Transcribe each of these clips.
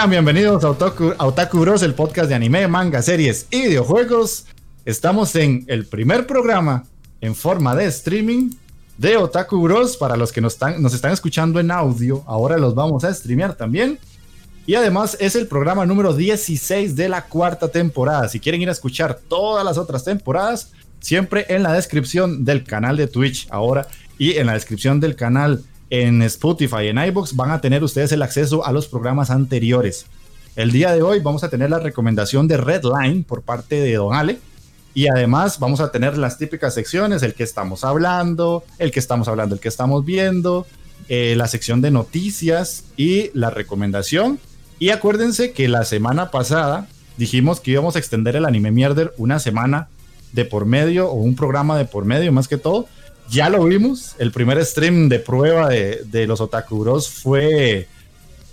Sean bienvenidos a Otaku, Bros, el podcast de anime, manga, series y videojuegos. Estamos en el primer programa en forma de streaming de Otaku Bros. Para los que nos están, nos están escuchando en audio, ahora los vamos a streamear también. Y además es el programa número 16 de la cuarta temporada. Si quieren ir a escuchar todas las otras temporadas, siempre en la descripción del canal de Twitch ahora y en la descripción del canal en Spotify, en iBox, van a tener ustedes el acceso a los programas anteriores. El día de hoy vamos a tener la recomendación de Redline por parte de Don Ale. Y además vamos a tener las típicas secciones, el que estamos hablando, el que estamos hablando, el que estamos viendo, eh, la sección de noticias y la recomendación. Y acuérdense que la semana pasada dijimos que íbamos a extender el anime mierder una semana de por medio o un programa de por medio más que todo ya lo vimos. El primer stream de prueba de, de los Otakuros fue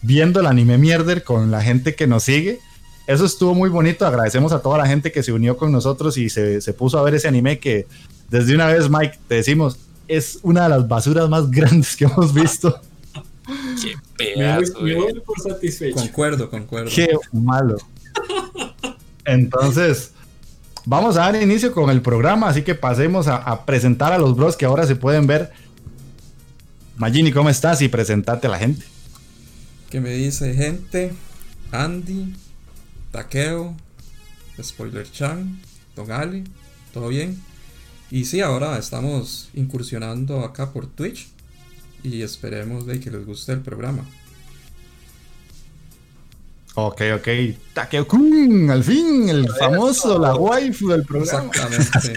viendo el anime mierder con la gente que nos sigue. Eso estuvo muy bonito. Agradecemos a toda la gente que se unió con nosotros y se, se puso a ver ese anime que desde una vez, Mike, te decimos, es una de las basuras más grandes que hemos visto. Qué pedazo. Me voy, por satisfecho. Concuerdo, concuerdo. Qué malo. Entonces, Vamos a dar inicio con el programa, así que pasemos a, presentar a los bros que ahora se pueden ver. Magini, ¿cómo estás? Y presentate a la gente. ¿Qué me dice gente? Andy, Takeo, Spoiler Chan, Don ¿todo bien? Y sí, ahora estamos incursionando acá por Twitch y esperemos de que les guste el programa. Ok, ok. Takeo-kun, al fin, el famoso, la waifu del programa. Exactamente.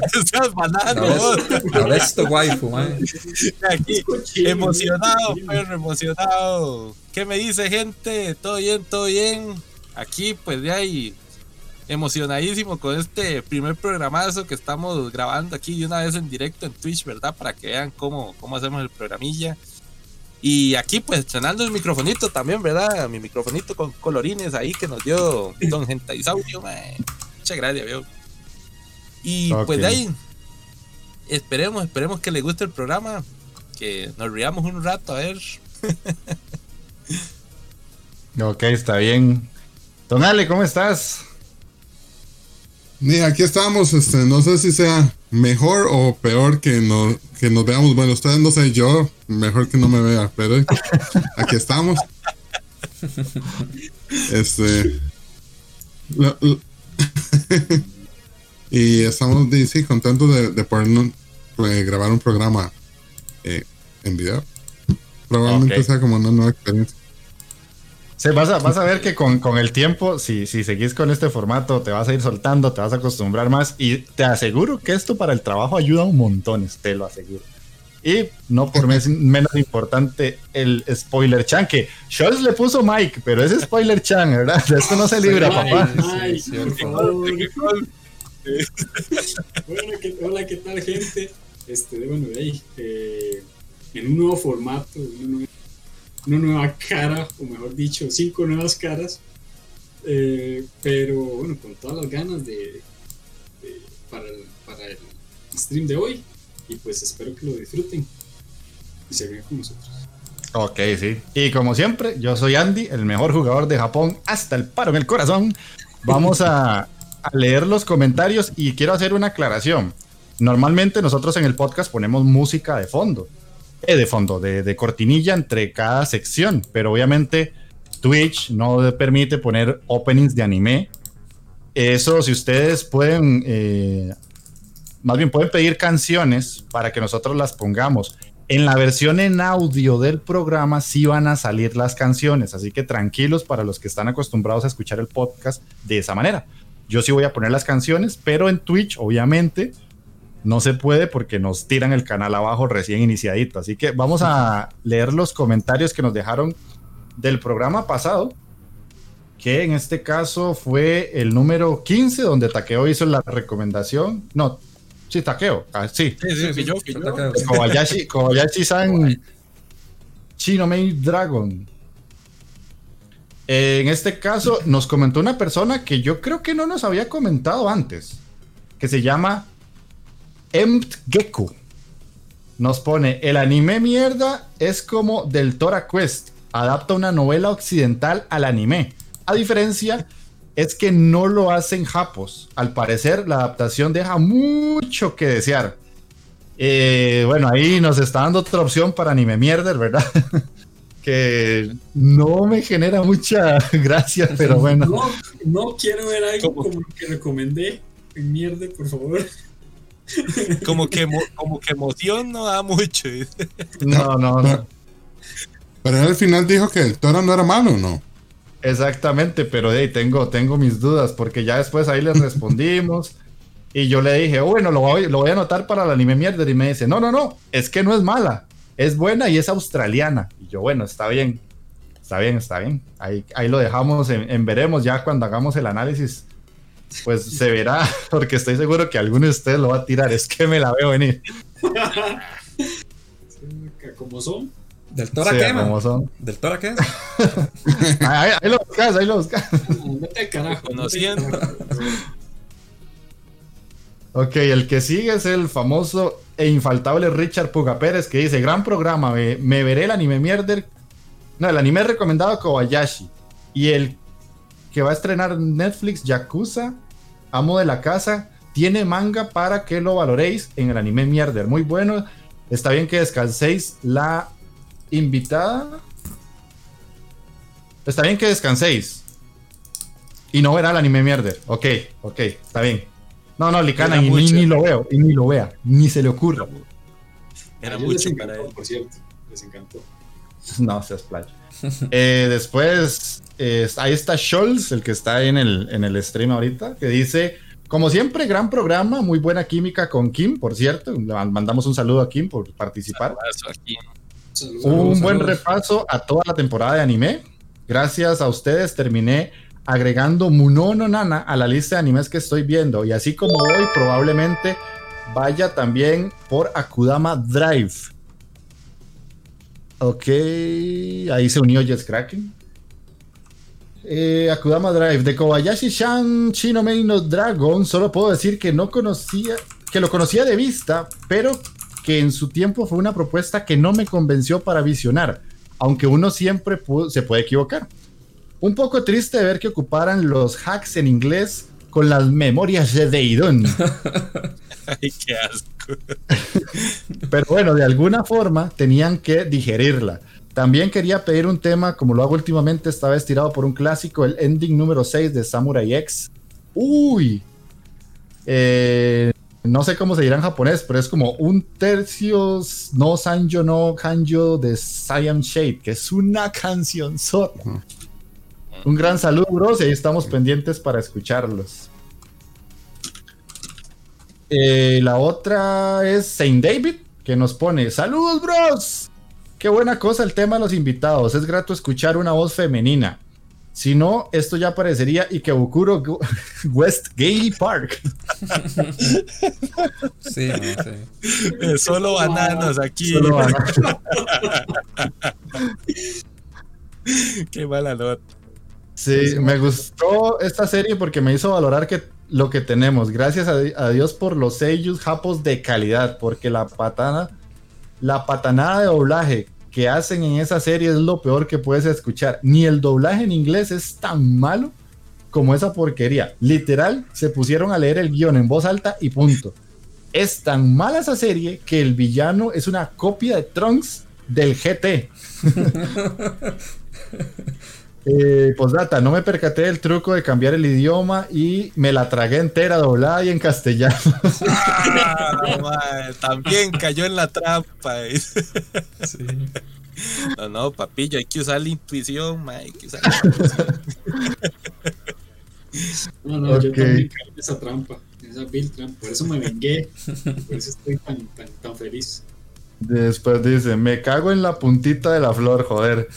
esto waifu, man. Aquí, emocionado, perro, emocionado. ¿Qué me dice, gente? ¿Todo bien, todo bien? Aquí, pues, de ahí, emocionadísimo con este primer programazo que estamos grabando aquí de una vez en directo en Twitch, ¿verdad? Para que vean cómo, cómo hacemos el programilla. Y aquí pues estrenando el microfonito también, ¿verdad? Mi microfonito con colorines ahí que nos dio Don Gentaisaurio, Muchas gracias, veo. Y pues de ahí, esperemos, esperemos que le guste el programa, que nos riamos un rato, a ver. ok, está bien. Don Ale, ¿cómo estás? Aquí estamos, este, no sé si sea mejor o peor que, no, que nos veamos. Bueno, ustedes no sé, yo mejor que no me vea, pero aquí estamos. Este. y estamos, sí, contentos de, poder pues, grabar un programa eh, en video. Probablemente sea como una nueva experiencia vas, a, vas a ver que con, el tiempo, si, si seguís con este formato, te vas a ir soltando, te vas a acostumbrar más y te aseguro que esto para el trabajo ayuda un montón, te lo aseguro. Y no por menos importante, el spoiler chan, que Scholz le puso Mike, pero es spoiler chan, ¿verdad? De esto no se libra, papá. bueno, ¿qué, hola, ¿qué tal, gente? Este, bueno, ahí, eh, en un nuevo formato, una nueva, cara, o mejor dicho, cinco nuevas caras. Eh, pero bueno, con todas las ganas de, para, para el stream de hoy y pues espero que lo disfruten y se vean con nosotros. Ok, sí. Y como siempre, yo soy Andy, el mejor jugador de Japón hasta el paro en el corazón. Vamos a, leer los comentarios y quiero hacer una aclaración. Normalmente nosotros en el podcast ponemos música de fondo, de fondo, de, cortinilla entre cada sección, pero obviamente Twitch no permite poner openings de anime. Eso, si ustedes pueden eh, más bien pueden pedir canciones para que nosotros las pongamos. En la versión en audio del programa sí van a salir las canciones, así que tranquilos para los que están acostumbrados a escuchar el podcast de esa manera. Yo sí voy a poner las canciones, pero en Twitch obviamente no se puede porque nos tiran el canal abajo recién iniciadito. Así que vamos a leer los comentarios que nos dejaron del programa pasado, que en este caso fue el número 15, donde Takeo hizo la recomendación. No, Sí, Takeo. Ah, sí. Sí, sí, sí, yo, Kobayashi, Kobayashi-san Chino Main Dragon. en este caso, nos comentó una persona que yo creo que no nos había comentado antes, que se llama Empt Geku. Nos pone: el anime mierda es como del Tora Quest, adapta una novela occidental al anime. A diferencia es que no lo hacen japos. Al parecer, la adaptación deja mucho que desear. Eh, bueno, ahí nos está dando otra opción para anime mierder, ¿verdad? que no me genera mucha gracia, pero bueno. No, quiero ver algo como que recomendé en mierda, por favor. Como que, como que emoción no da mucho. No, no, no. Pero él al final dijo que el toro no era malo, ¿no? Exactamente, pero hey, tengo, tengo mis dudas porque ya después ahí les respondimos y yo le dije, oh, bueno, lo voy, lo voy a anotar para el anime mierda y me dice, no, no, no, es que no es mala, es buena y es australiana. Y yo, bueno, está bien, está bien, está bien. Ahí, ahí lo dejamos en, veremos ya cuando hagamos el análisis. Pues se verá, porque estoy seguro que alguno de ustedes lo va a tirar. Es que me la veo venir. Como son. ¿Del Tora qué, son. ¿Del Tora qué? ahí, lo buscas, ahí lo buscas. Vete carajo. Conociendo. ok, el que sigue es el famoso e infaltable Richard Puga Pérez que dice: Gran programa, me, veré el anime mierder. No, el anime recomendado Kobayashi. Y el que va a estrenar Netflix, Yakuza, Amo de la Casa, tiene manga para que lo valoréis en el anime mierder. Muy bueno. Está bien que descanséis la invitada. Está bien que descanséis. Y no verá el anime mierder. Ok, ok, está bien. No, no, Licana, ni, ni, lo veo, y ni lo vea, ni se le ocurra. Era mucho para él. Por cierto, les encantó. No, se splash. eh, después, ahí está Scholz, el que está en el, en el stream ahorita, que dice: Como siempre, gran programa, muy buena química con Kim, por cierto. Le mandamos un saludo a Kim por participar. Un buen repaso a toda la temporada de anime. Gracias a ustedes terminé agregando Munono Nana a la lista de animes que estoy viendo. Y así como hoy, probablemente vaya también por Akudama Drive. Ok, ahí se unió Jess Kraken. Eh, Akudama Drive de Kobayashi-chan Chino Meino Dragon. Solo puedo decir que no conocía, que lo conocía de vista, pero que en su tiempo fue una propuesta que no me convenció para visionar, aunque uno siempre se puede equivocar. Un poco triste ver que ocuparan los hacks en inglés con las memorias de Deidon. Ay, qué asco. Pero bueno, de alguna forma tenían que digerirla. También quería pedir un tema, como lo hago últimamente, estaba estirado por un clásico, el ending número 6 de Samurai X. Uy. Eh, no sé cómo se dirá en japonés, pero es como un tercio no Sanjo no Kanjo de Siam Shade, que es una canción sota. Un gran saludo, bros, y ahí estamos pendientes para escucharlos. Eh, la otra es Saint David, que nos pone, saludos bros. Qué buena cosa el tema de los invitados. Es grato escuchar una voz femenina. Si no, esto ya parecería Ikebukuro West Gay Park. Sí, no, sí. Eh, Solo bananas aquí. Solo bananas. Qué mala nota. Sí, me gustó esta serie porque me hizo valorar que lo que tenemos. Gracias a, di- a Dios por los sellos japos de calidad, porque la patada, la patanada de doblaje que hacen en esa serie es lo peor que puedes escuchar. Ni el doblaje en inglés es tan malo como esa porquería. Literal, se pusieron a leer el guion en voz alta y punto. Es tan mala esa serie que el villano es una copia de Trunks del GT. Eh, postdata, no me percaté del truco de cambiar el idioma y me la tragué entera doblada y en castellano. Ah, también cayó en la trampa. sí. No, no, papillo, hay que usar la intuición, hay que usar la intuición. No, no, yo también caí en esa trampa, en esa vil trampa. Por eso me vengué. Por eso estoy tan, tan, tan feliz. Después dice, me cago en la puntita de la flor, joder.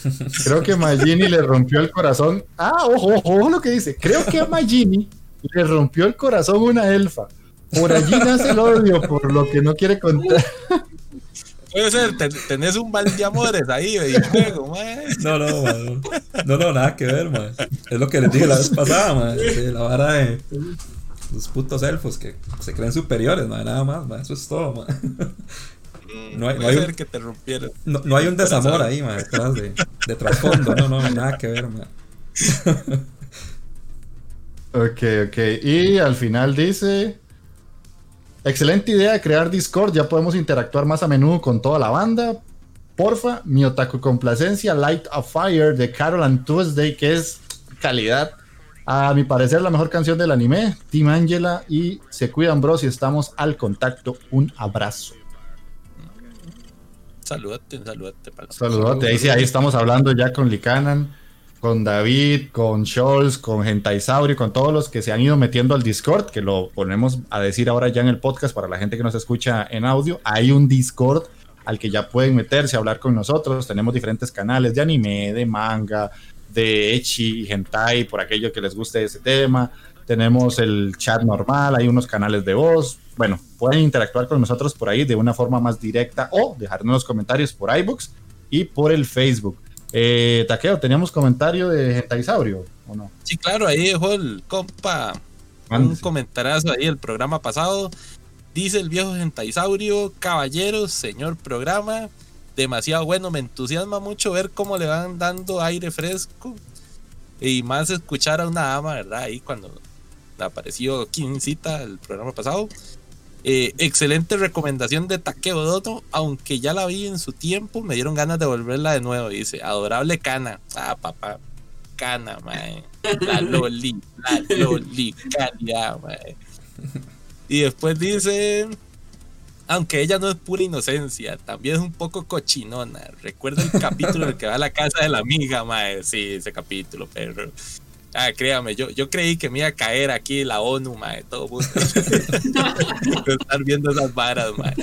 Creo que Magini le rompió el corazón. Ah, ojo, ojo, ojo lo que dice. Creo que a Magini le rompió el corazón una elfa. Por allí nace el odio, por lo que no quiere contar. Puede ser, ten- tenés un mal de amores ahí, de juego. No, no, man. No, no, nada que ver, man. Es lo que les dije la vez pasada, man. de la vara de los putos elfos que se creen superiores, man. Nada más, man. Eso es todo, man. No hay- no Puede hay un- que te. No, no hay un desamor ahí, man, detrás de, de trasfondo. No, no, nada que ver, man. Ok, ok. Y al final dice... Excelente idea de crear Discord. Ya podemos interactuar más a menudo con toda la banda. Porfa, mi otaku complacencia Light of Fire de Carol and Tuesday, que es calidad. A mi parecer, la mejor canción del anime. Team Angela y se cuidan, bros. Y estamos al contacto. Un abrazo. Saludate, saludate. Saludote. Ahí sí, ahí estamos hablando ya con Likanan, con David, con Scholz, con Gentaisaurio, con todos los que se han ido metiendo al Discord, que lo ponemos a decir ahora ya en el podcast para la gente que nos escucha en audio. Hay un Discord al que ya pueden meterse a hablar con nosotros. Tenemos diferentes canales de anime, de manga, de Echi Hentai, por aquello que les guste ese tema. Tenemos el chat normal, hay unos canales de voz. Bueno, pueden interactuar con nosotros por ahí de una forma más directa o dejarnos los comentarios por iBooks y por el Facebook. Eh, Taqueo, ¿teníamos comentario de Gentaisaurio o no? Sí, claro, ahí dejó el compa un comentarazo ahí el programa pasado. Dice el viejo Gentaisaurio, caballeros, señor programa, demasiado bueno, me entusiasma mucho ver cómo le van dando aire fresco y más escuchar a una dama, ¿verdad? Ahí cuando apareció Quincita el programa pasado. Eh, excelente recomendación de Takeo Dono, aunque ya la vi en su tiempo, me dieron ganas de volverla de nuevo. Dice, adorable Cana. Ah, papá, Cana, mae. La Loli, la Loli, calidad, mae. Y después dice, aunque ella no es pura inocencia, también es un poco cochinona. Recuerda el capítulo en el que va a la casa de la amiga, mae. Sí, ese capítulo, pero... Ah, créame, yo, yo creí que me iba a caer aquí la ONU, mae, todo mundo. Estar viendo esas varas, mae.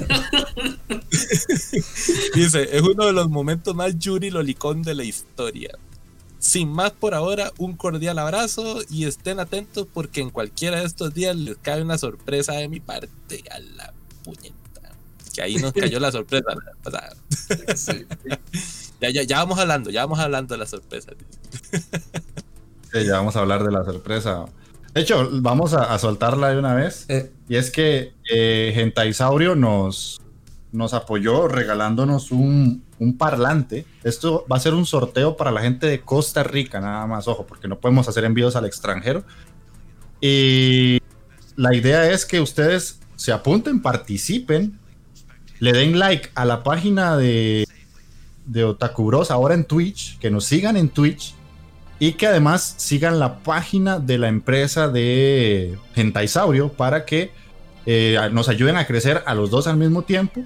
Dice, es uno de los momentos más Yuri Lolicón de la historia. Sin más por ahora, un cordial abrazo y estén atentos porque en cualquiera de estos días les cae una sorpresa de mi parte a la puñeta. Que ahí nos cayó la sorpresa la pasada. Sí. Ya, ya, ya vamos hablando, ya vamos hablando de la sorpresa. Sí, ya vamos a hablar de la sorpresa. De hecho, vamos a, a soltarla de una vez. Eh, Y es que eh, Gentaisaurio nos, nos apoyó regalándonos un, un parlante. Esto va a ser un sorteo para la gente de Costa Rica, nada más, ojo, porque no podemos hacer envíos al extranjero. Y la idea es que ustedes se apunten, participen, le den like a la página de, de Otaku Bros ahora en Twitch, que nos sigan en Twitch y que además sigan la página de la empresa de Gentaisaurio para que eh, nos ayuden a crecer a los dos al mismo tiempo.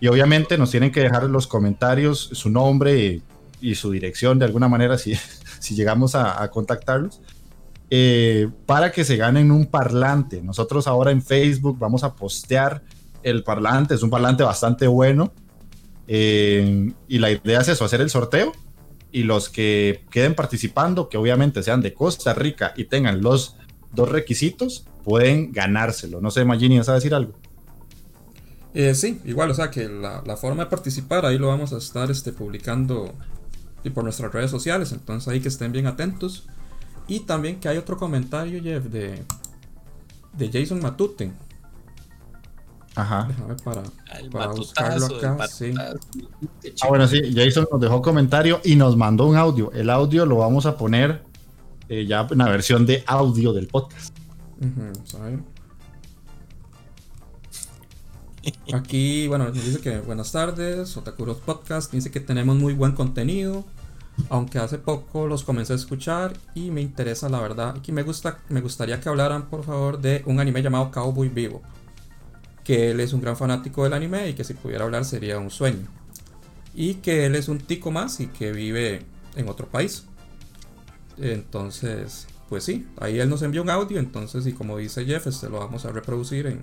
Y obviamente nos tienen que dejar en los comentarios su nombre y, su dirección de alguna manera si, si llegamos a, a contactarlos. eh, para que se ganen un parlante. Nosotros ahora en Facebook vamos a postear el parlante, es un parlante bastante bueno. Eh, y la idea es eso, hacer el sorteo y los que queden participando, que obviamente sean de Costa Rica y tengan los dos requisitos, pueden ganárselo. No sé, Magini, ¿vas a decir algo? Eh, sí, igual, o sea que la, forma de participar ahí lo vamos a estar este, publicando y por nuestras redes sociales, entonces ahí que estén bien atentos. Y también que hay otro comentario, Jeff, de, de Jason Matute. Ajá. Déjame para, para buscarlo acá. Sí. Ah, bueno, sí, Jason nos dejó comentario y nos mandó un audio. El audio lo vamos a poner eh, ya en la versión de audio del podcast. Aquí, bueno, nos dice que buenas tardes, Otakuros Podcast. Dice que tenemos muy buen contenido. Aunque hace poco los comencé a escuchar y me interesa la verdad. Aquí me gusta, me gustaría que hablaran por favor de un anime llamado Cowboy Vivo. Que él es un gran fanático del anime y que si pudiera hablar sería un sueño. Y que él es un tico más y que vive en otro país. Entonces, pues sí, ahí él nos envió un audio. Entonces, y como dice Jeff, este lo vamos a reproducir en,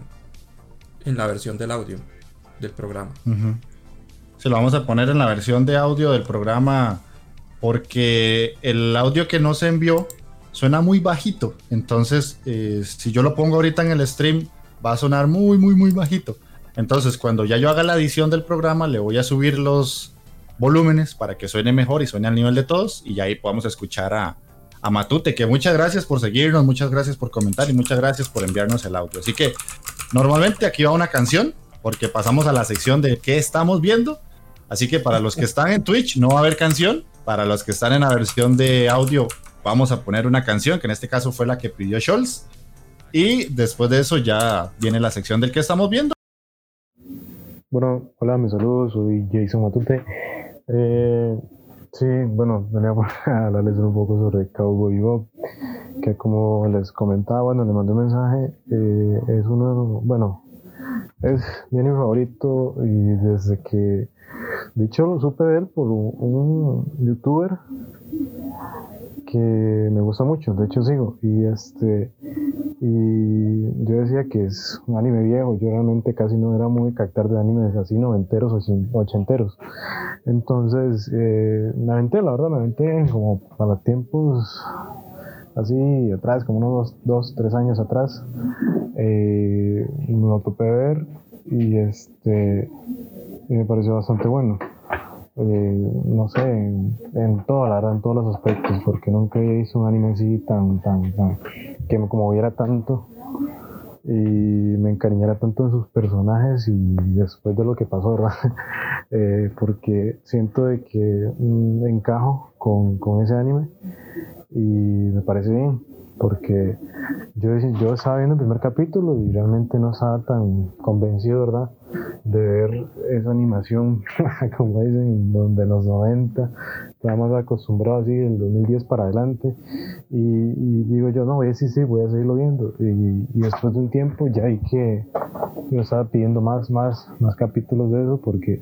en la versión del audio del programa. Se lo vamos a poner en la versión de audio del programa porque el audio que nos envió suena muy bajito. Entonces, eh, si yo lo pongo ahorita en el stream, va a sonar muy, muy, muy bajito. Entonces, cuando ya yo haga la edición del programa, le voy a subir los volúmenes para que suene mejor y suene al nivel de todos y ya ahí podamos escuchar a, a Matute, que muchas gracias por seguirnos, muchas gracias por comentar y muchas gracias por enviarnos el audio. Así que normalmente aquí va una canción porque pasamos a la sección de qué estamos viendo. Así que para los que están en Twitch no va a haber canción, para los que están en la versión de audio, vamos a poner una canción, que en este caso fue la que pidió Scholz. Y después de eso ya viene la sección del que estamos viendo. Bueno, hola, mis saludos, soy Jason Matute. Eh, sí, bueno, venía a hablarles un poco sobre Cowboy Bob, que como les comentaba, bueno, le mandé un mensaje, eh, es uno, bueno, es mi anime favorito y desde que de hecho, lo supe de él por un, youtuber que me gusta mucho, de hecho sigo. Y este y yo decía que es un anime viejo, yo realmente casi no era muy captar de animes así noventeros o ochenteros. Entonces, eh, me aventé, la verdad, me aventé como para tiempos así atrás, como unos dos, dos tres años atrás. Eh, me lo topé ver y este y me pareció bastante bueno. Eh, no sé, en, en la verdad, en todos los aspectos, porque nunca había visto un anime así tan, tan, tan, que me conmoviera tanto y me encariñara tanto en sus personajes y después de lo que pasó, ¿verdad? Eh, porque siento de que mm, encajo con, con ese anime y me parece bien porque yo, yo estaba viendo el primer capítulo y realmente no estaba tan convencido, ¿verdad? De ver esa animación, como dicen, donde los 90, estábamos acostumbrados así del 2010 para adelante. Y, digo yo, no, sí, sí, voy a seguirlo viendo. Y, después de un tiempo ya hay que, yo estaba pidiendo más, más, más capítulos de eso porque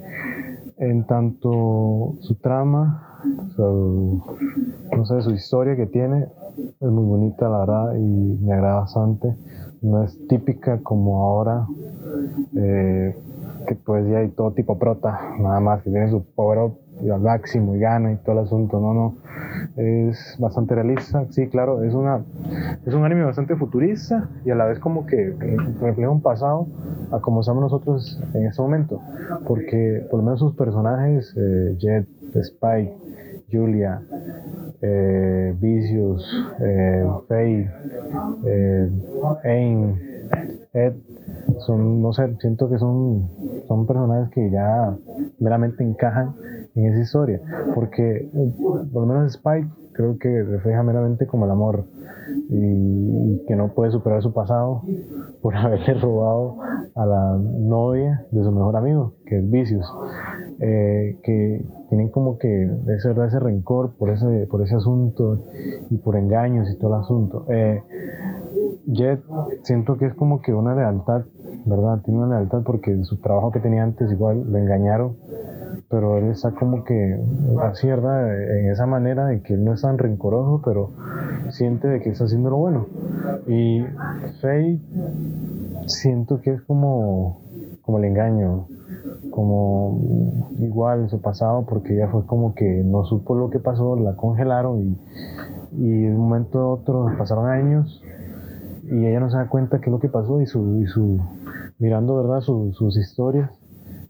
en tanto su trama, no sé, su historia que tiene, es muy bonita la verdad y me agrada bastante. No es típica como ahora, eh, que pues ya hay todo tipo prota, nada más que tiene su power up y al máximo y gana y todo el asunto, no, no, es bastante realista, sí, claro, es una es un anime bastante futurista y a la vez como que refleja un pasado a como somos nosotros en este momento, porque por lo menos sus personajes, eh, Jet, Spike, Julia, eh, Vicious, eh, Faye, eh, Aim, Ed, son, no sé, siento que son, son personajes que ya meramente encajan en esa historia, porque por lo menos Spike creo que refleja meramente como el amor y, que no puede superar su pasado por haberle robado a la novia de su mejor amigo, que es Vicious, eh, que tienen como que ese, ese rencor por ese, por ese asunto y por engaños y todo el asunto. Eh, Jet siento que es como que una lealtad, ¿verdad? Tiene una lealtad porque su trabajo que tenía antes igual lo engañaron pero él está como que así. En esa manera de que él no es tan rencoroso, pero siente de que está haciendo lo bueno. Y Faye siento que es como como el engaño, como igual su pasado, porque ella fue como que no supo lo que pasó, la congelaron y, y de un momento a otro pasaron años y ella no se da cuenta qué es lo que pasó y su, y su mirando verdad sus historias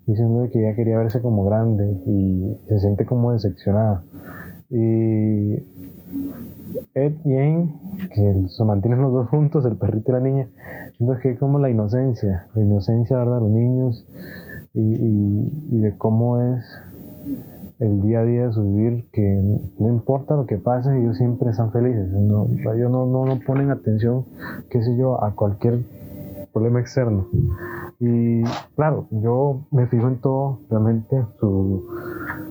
diciendo que ella quería verse como grande y se siente como decepcionada. Y Ed y Aim que se mantienen los dos juntos el perrito y la niña siento que es como la inocencia la inocencia verdad de los niños y, y de cómo es el día a día de su vivir, que no importa lo que pase, ellos siempre están felices. No, ellos no, no, no ponen atención, qué sé yo, a cualquier problema externo. Y claro, yo me fijo en todo, realmente su,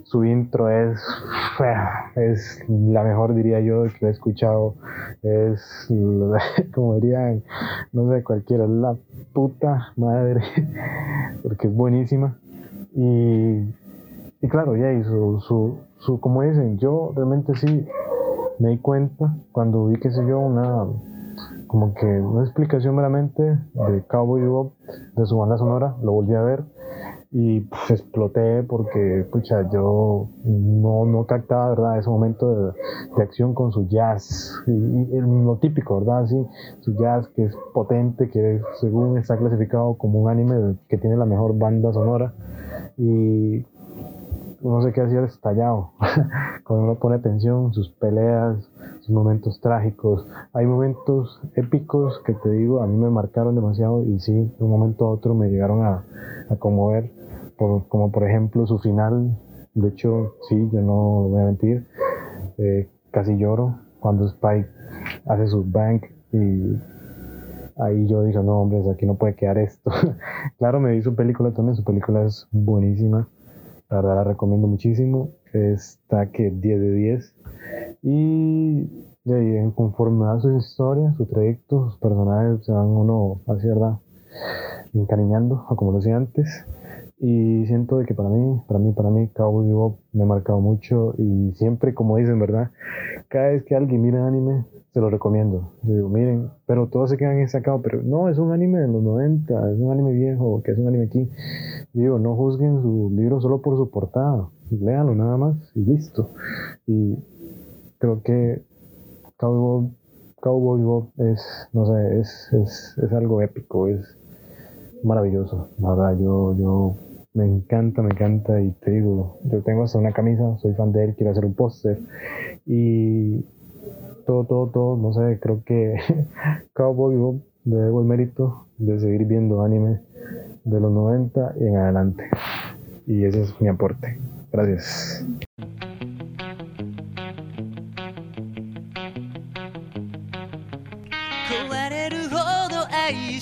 su intro es, es la mejor, diría yo, que he escuchado. Es, como dirían, no sé, cualquiera, la puta madre, porque es buenísima. Y y claro, y su, su, su, como dicen, yo realmente sí me di cuenta cuando vi, qué sé yo, una, como que una explicación meramente de Cowboy Bebop, de su banda sonora, lo volví a ver y pues, exploté porque, pucha, yo no, no captaba, ¿verdad?, ese momento de, de acción con su jazz, y, y, lo típico, ¿verdad?, sí, su jazz que es potente, que según está clasificado como un anime que tiene la mejor banda sonora y uno se queda así estallado cuando uno pone atención, sus peleas, sus momentos trágicos. Hay momentos épicos que te digo, a mí me marcaron demasiado y sí, de un momento a otro me llegaron a, a conmover, como por ejemplo su final. De hecho, sí, yo no voy a mentir, eh, casi lloro cuando Spike hace su bank y ahí yo dije, no, hombre, aquí no puede quedar esto. claro, me vi su película también, su película es buenísima. La verdad la recomiendo muchísimo. Está que 10 de 10. Y de ahí, conforme a sus historias, su trayecto, sus personajes se van uno, así verdad, encariñando, como lo decía antes. Y siento de que para mí, para mí, para mí, Cowboy Bebop me ha marcado mucho. Y siempre, como dicen, ¿verdad? Cada vez que alguien mira anime, se lo recomiendo. Digo, miren, pero todos se quedan sacados, pero no, es un anime de los 90, es un anime viejo, que es un anime aquí. Digo, no juzguen su libro solo por su portada, léanlo nada más y listo. Y creo que Cowboy, Cowboy Bob es, no sé, es, es, es algo épico, es maravilloso. La verdad, yo, yo me encanta, me encanta y te digo, yo tengo hasta una camisa, soy fan de él, quiero hacer un póster y todo, todo, todo, no sé, creo que Cowboy Bob le debo el mérito de seguir viendo anime de los 90 y en adelante. Y ese es mi aporte. Gracias.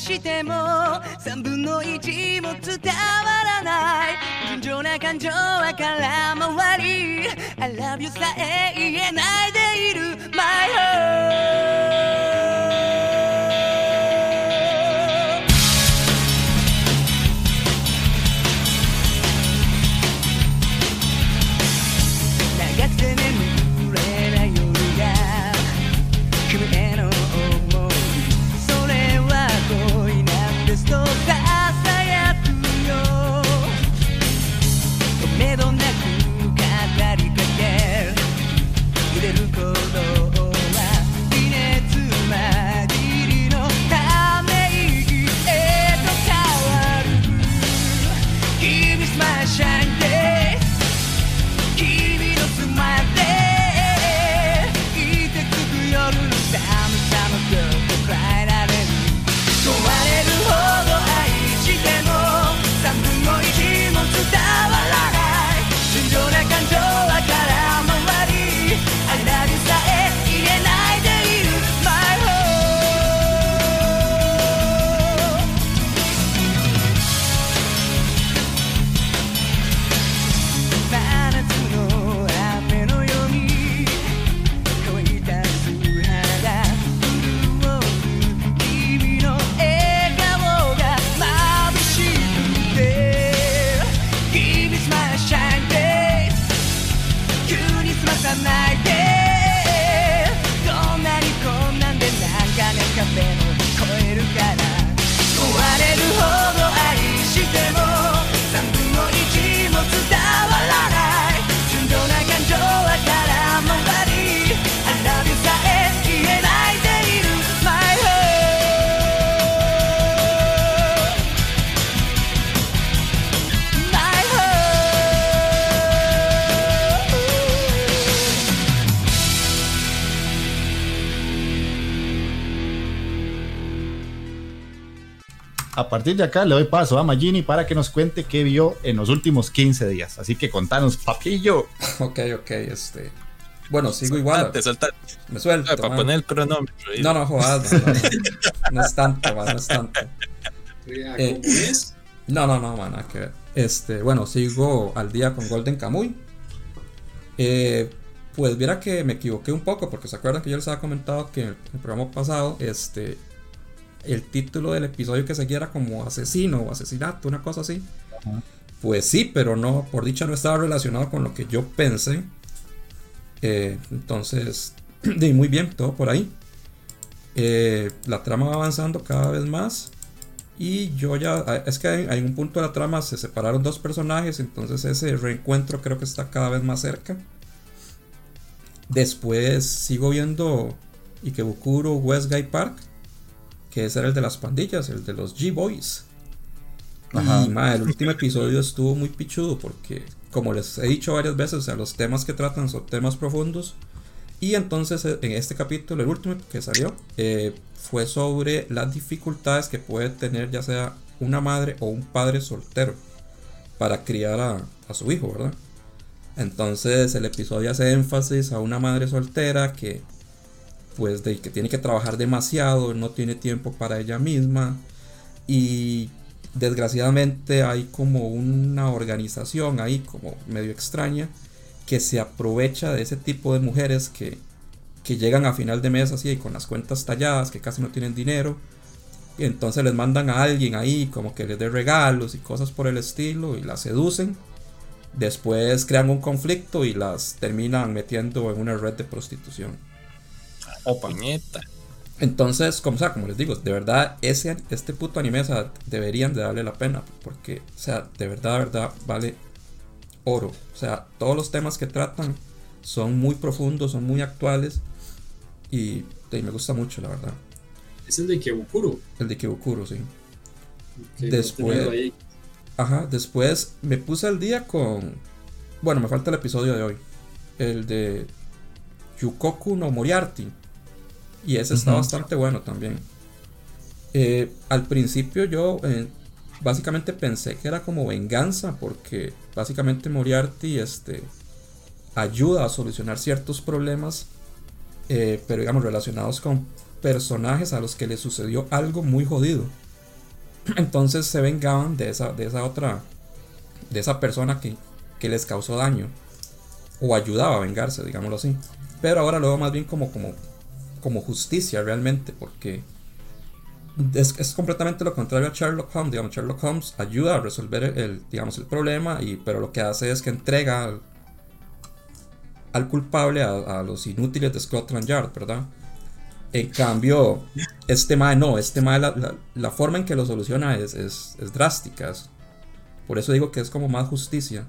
しても3分の1も伝わらない。純情な感情は空回り。I love you さえ言えないでいる。My heart partir de acá le doy paso a Magini para que nos cuente qué vio en los últimos 15 días. Así que contanos, papillo. Ok, ok, este. Bueno, sigo igual. Soltate, Me suelto. para poner el cronómetro. No, no, jodas, no, no, no. No es tanto, man, no es tanto. Eh, ¿Cómo es? No, no, no, man, que. Este, bueno, sigo al día con Golden Kamuy. Eh, pues viera que me equivoqué un poco, porque se acuerdan que yo les había comentado que en el programa pasado, este, el título del episodio que seguía era como asesino o asesinato, una cosa así. Pues sí, pero no, por dicha no estaba relacionado con lo que yo pensé. Eh, entonces, de muy bien, todo por ahí. Eh, la trama va avanzando cada vez más. Y yo ya, es que hay un punto de la trama, se separaron dos personajes, entonces ese reencuentro creo que está cada vez más cerca. Después sigo viendo Ikebukuro West Guy Park, que ese era el de las pandillas, el de los G-Boys. Y ma, el último episodio estuvo muy pichudo porque, como les he dicho varias veces, o sea, los temas que tratan son temas profundos. Y entonces eh, en este capítulo, el último que salió, eh, fue sobre las dificultades que puede tener ya sea una madre o un padre soltero para criar a, a su hijo, ¿verdad? Entonces el episodio hace énfasis a una madre soltera que pues de que tiene que trabajar demasiado, no tiene tiempo para ella misma y desgraciadamente hay como una organización ahí como medio extraña que se aprovecha de ese tipo de mujeres que, que llegan a final de mes así con las cuentas talladas, que casi no tienen dinero. Y entonces les mandan a alguien ahí como que les dé regalos y cosas por el estilo y las seducen. Después crean un conflicto y las terminan metiendo en una red de prostitución. Opa. Puñeta. Entonces, como, o sea, como les digo, de verdad, ese, este puto anime, o sea, deberían de darle la pena. Porque, o sea, de verdad, de verdad, vale oro. O sea, todos los temas que tratan son muy profundos, son muy actuales. Y, y me gusta mucho, la verdad. Es el de Kebukuro. El de Kibukuro, sí. Después-. Ajá, después me puse al día con. Bueno, me falta el episodio de hoy. El de Yukoku no Moriarty. Y ese está bastante bueno también. Eh, al principio yo eh, básicamente pensé que era como venganza. Porque básicamente Moriarty este, ayuda a solucionar ciertos problemas. eh, pero digamos relacionados con personajes a los que le sucedió algo muy jodido. Entonces se vengaban de esa, de esa otra, de esa persona que, que les causó daño. O ayudaba a vengarse, digámoslo así. Pero ahora lo veo más bien como, como, como justicia realmente, porque es, es completamente lo contrario a Sherlock Holmes. Digamos, Sherlock Holmes ayuda a resolver el, digamos, el problema, y, pero lo que hace es que entrega al, culpable a, los inútiles de Scotland Yard, ¿verdad? En cambio, este mae no, este mae la, la- forma en que lo soluciona es, es, es drástica. por eso digo que es como más justicia.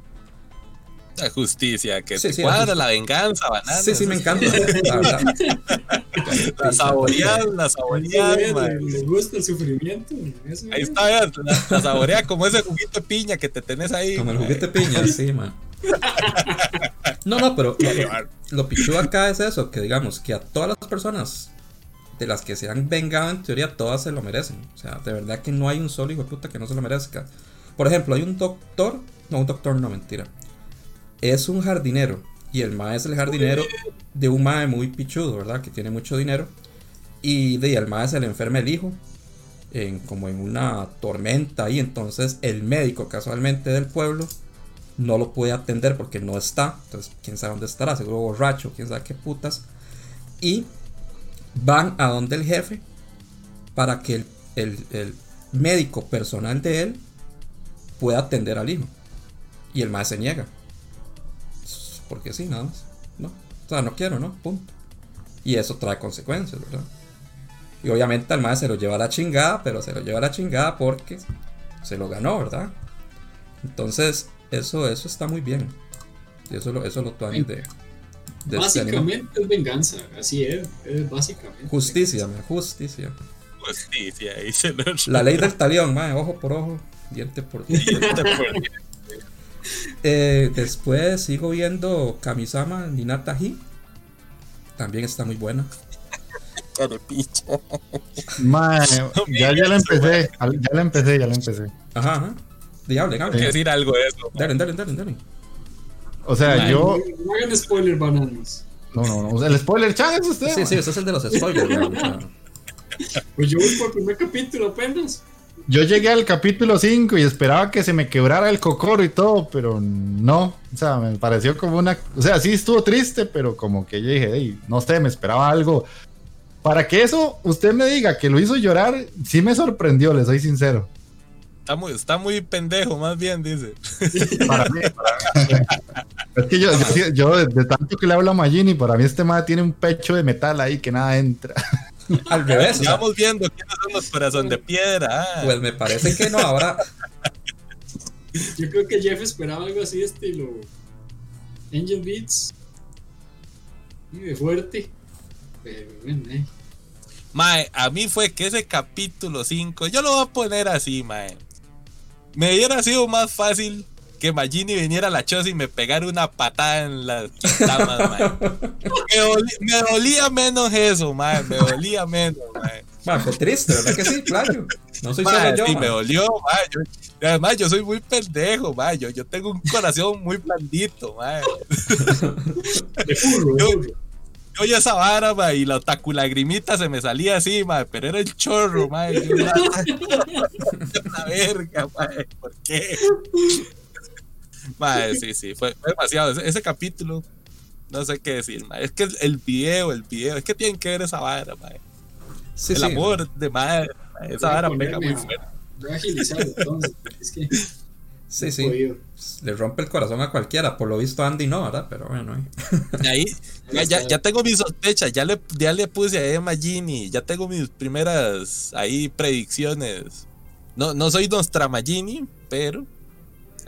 La justicia, que Sí, te sí, cuadra, la la venganza, banana. Sí, sí, me encanta. La verdad. La saborear, la saborear, Sí, man. les, gusta el sufrimiento. Eso Ahí es. está, la, la saborea como ese juguito de piña que te tenés ahí. Como el man. juguete piña, sí, man. No, no, pero lo, lo pichudo acá es eso, que digamos que a todas las personas de las que se han vengado, en teoría, todas se lo merecen. O sea, de verdad que no hay un solo hijo de puta que no se lo merezca. Por ejemplo, hay un doctor, no, un doctor no, mentira. Es un jardinero, y el mae es el jardinero de un mae muy pichudo, ¿verdad? Que tiene mucho dinero. Y de al mae se le enferma el hijo, en, como en una tormenta, y entonces el médico casualmente del pueblo no lo puede atender porque no está. Entonces, quién sabe dónde estará, seguro borracho, quién sabe qué putas. Y van a donde el jefe para que el, el- el médico personal de él pueda atender al hijo. Y el maestro se niega. Porque sí, nada más. No. O sea, no quiero, ¿no? Punto. Y eso trae consecuencias, ¿verdad? Y obviamente al maestro se lo lleva a la chingada, pero se lo lleva a la chingada porque se lo ganó, ¿verdad? Entonces, eso, eso está muy bien. Y eso, lo- eso lo tuani de, de este. Básicamente es venganza, así es, es básicamente. Justicia, man, justicia. Justicia, dice. La ley del talión, man, ojo por ojo, diente por diente. Eh, después sigo viendo Kamisama Ninata Hi. También está muy buena. carepicha. Ya, ya la empecé, ya la empecé, ya la empecé. Ajá, ajá. Que diable. decir algo de eso. Dale, dale, dale, dale. O sea, yo. No hagan spoiler, bananos. No, no, no. o sea, el spoiler chan es usted. Sí, sí, ese es el de los spoilers. Pues yo voy por el primer capítulo apenas. Yo llegué al capítulo 5 y esperaba que se me quebrara el cocoro y todo, pero no. O sea, me pareció como una. O sea, sí estuvo triste, pero como que yo dije, "Ey, no sé, me esperaba algo. Para que eso usted me diga que lo hizo llorar, sí me sorprendió, le soy sincero. Está muy, está muy pendejo, más bien, dice. Para mí, para mí. Es que yo, yo, yo de, de tanto que le hablo a Magini, para mí este madre tiene un pecho de metal ahí que nada entra. Al revés. Ya vamos viendo quiénes son los corazón de piedra. ah. Pues me parece que no, ahora. Yo creo que Jeff esperaba algo así, estilo Angel Beats. Y de fuerte. Pero bueno, eh. Mae, a mí fue que ese capítulo 5, yo lo voy a poner así, mae. Me hubiera sido más fácil que Magini viniera a la choza y me pegara una patada en las quintamas, mae. Me, dolía menos eso, mae. Me dolía menos, mae. Man, fue triste, ¿verdad que sí? Claro. No soy Mae, solo yo. sí, me dolió, mae. Yo- además, yo soy muy pendejo, mae. Yo, yo tengo un corazón muy blandito, mae. Yo-. Yo oía esa vara, mae, y la otaku lagrimita se me salía así, mae, pero era el chorro, mae. Yo, la verga, mae, ¿por qué? Mae, sí, sí, fue, fue demasiado. Ese, ese capítulo, no sé qué decir, mae. Es que el, el video, el video, es que tienen que ver esa vara, mae. Sí, el sí. amor de madre, esa vara pega muy fuerte. Voy a agilizar entonces. porque Es que Sí, sí. Le rompe el corazón a cualquiera. Por lo visto, Andy no, ¿verdad? Pero bueno. eh. Y ahí, ya, ya, ya tengo mis sospechas, ya le, ya le puse a Emma Gini, ya tengo mis primeras ahí predicciones. No, no soy Nostramagini, pero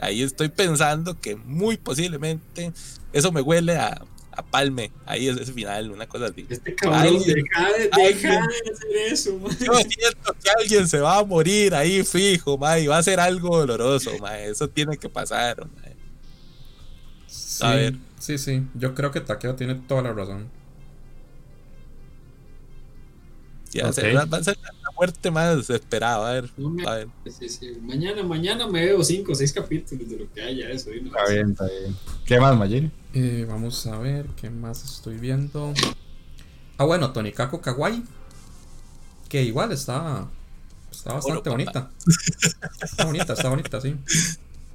ahí estoy pensando que muy posiblemente eso me huele a, a palme. Ahí es ese final, una cosa así. Este cabrón, Alguien- deja de, alguien- deja de hacer eso, man. Yo siento que alguien se va a morir ahí fijo, ma, y va a ser algo doloroso, ma. Eso tiene que pasar, ma. Sí, A ver. sí, sí. Yo creo que Takeo tiene toda la razón. Ya va a ser- Ok. va, va a ser la muerte más esperada, a ver. No me- A ver. Sí, sí. Mañana, mañana me veo cinco o seis capítulos de lo que haya eso. Está bien, está bien. ¿Qué más, Magini? Eh, vamos a ver qué más estoy viendo. Ah, bueno, Tonikako Kawaii. Que igual está. Está bastante Oro, bonita. Está bonita, está bonita, sí.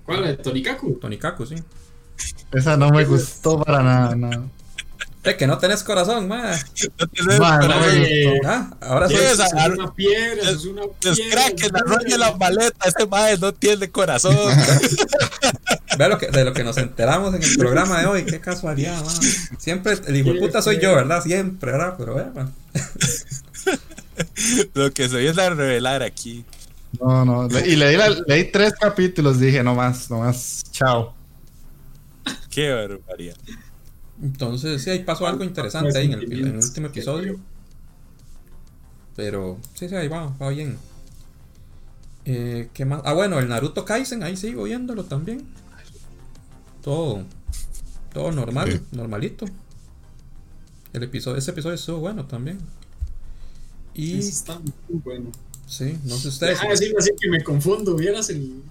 ¿Cuál? ¿La de Tonikaku? Tonikaku, sí. Esa no me gustó para nada, no. Eh, que no tenés corazón, ma. No tenés Ma, no corazón. Ah, ahora sí. Esa- es una piedra, es una Es piedra. crack, la arrolle la maleta, este madre no tiene corazón. Ve lo que, de lo que nos enteramos en el programa de hoy. Qué casualidad, ma. Siempre el hijo de puta soy yo, ¿verdad? Siempre, ¿verdad? Pero ve, ma. Lo que se viene a revelar aquí. No, no. le- Y leí, la- leí tres capítulos, dije, no más, no más. Chao. Qué barbaridad. Entonces, sí, ahí pasó algo interesante ahí en el, en el último episodio. Pero, sí, sí, ahí va, va bien. Eh, ¿Qué más? Ah, bueno, el Naruto Kaisen, ahí sigo viéndolo también. Todo, todo normal, Sí. normalito. El episodio, ese episodio estuvo bueno también. Y, está muy bueno. sí, no sé ustedes. De decirlo así que me confundo. Vieras el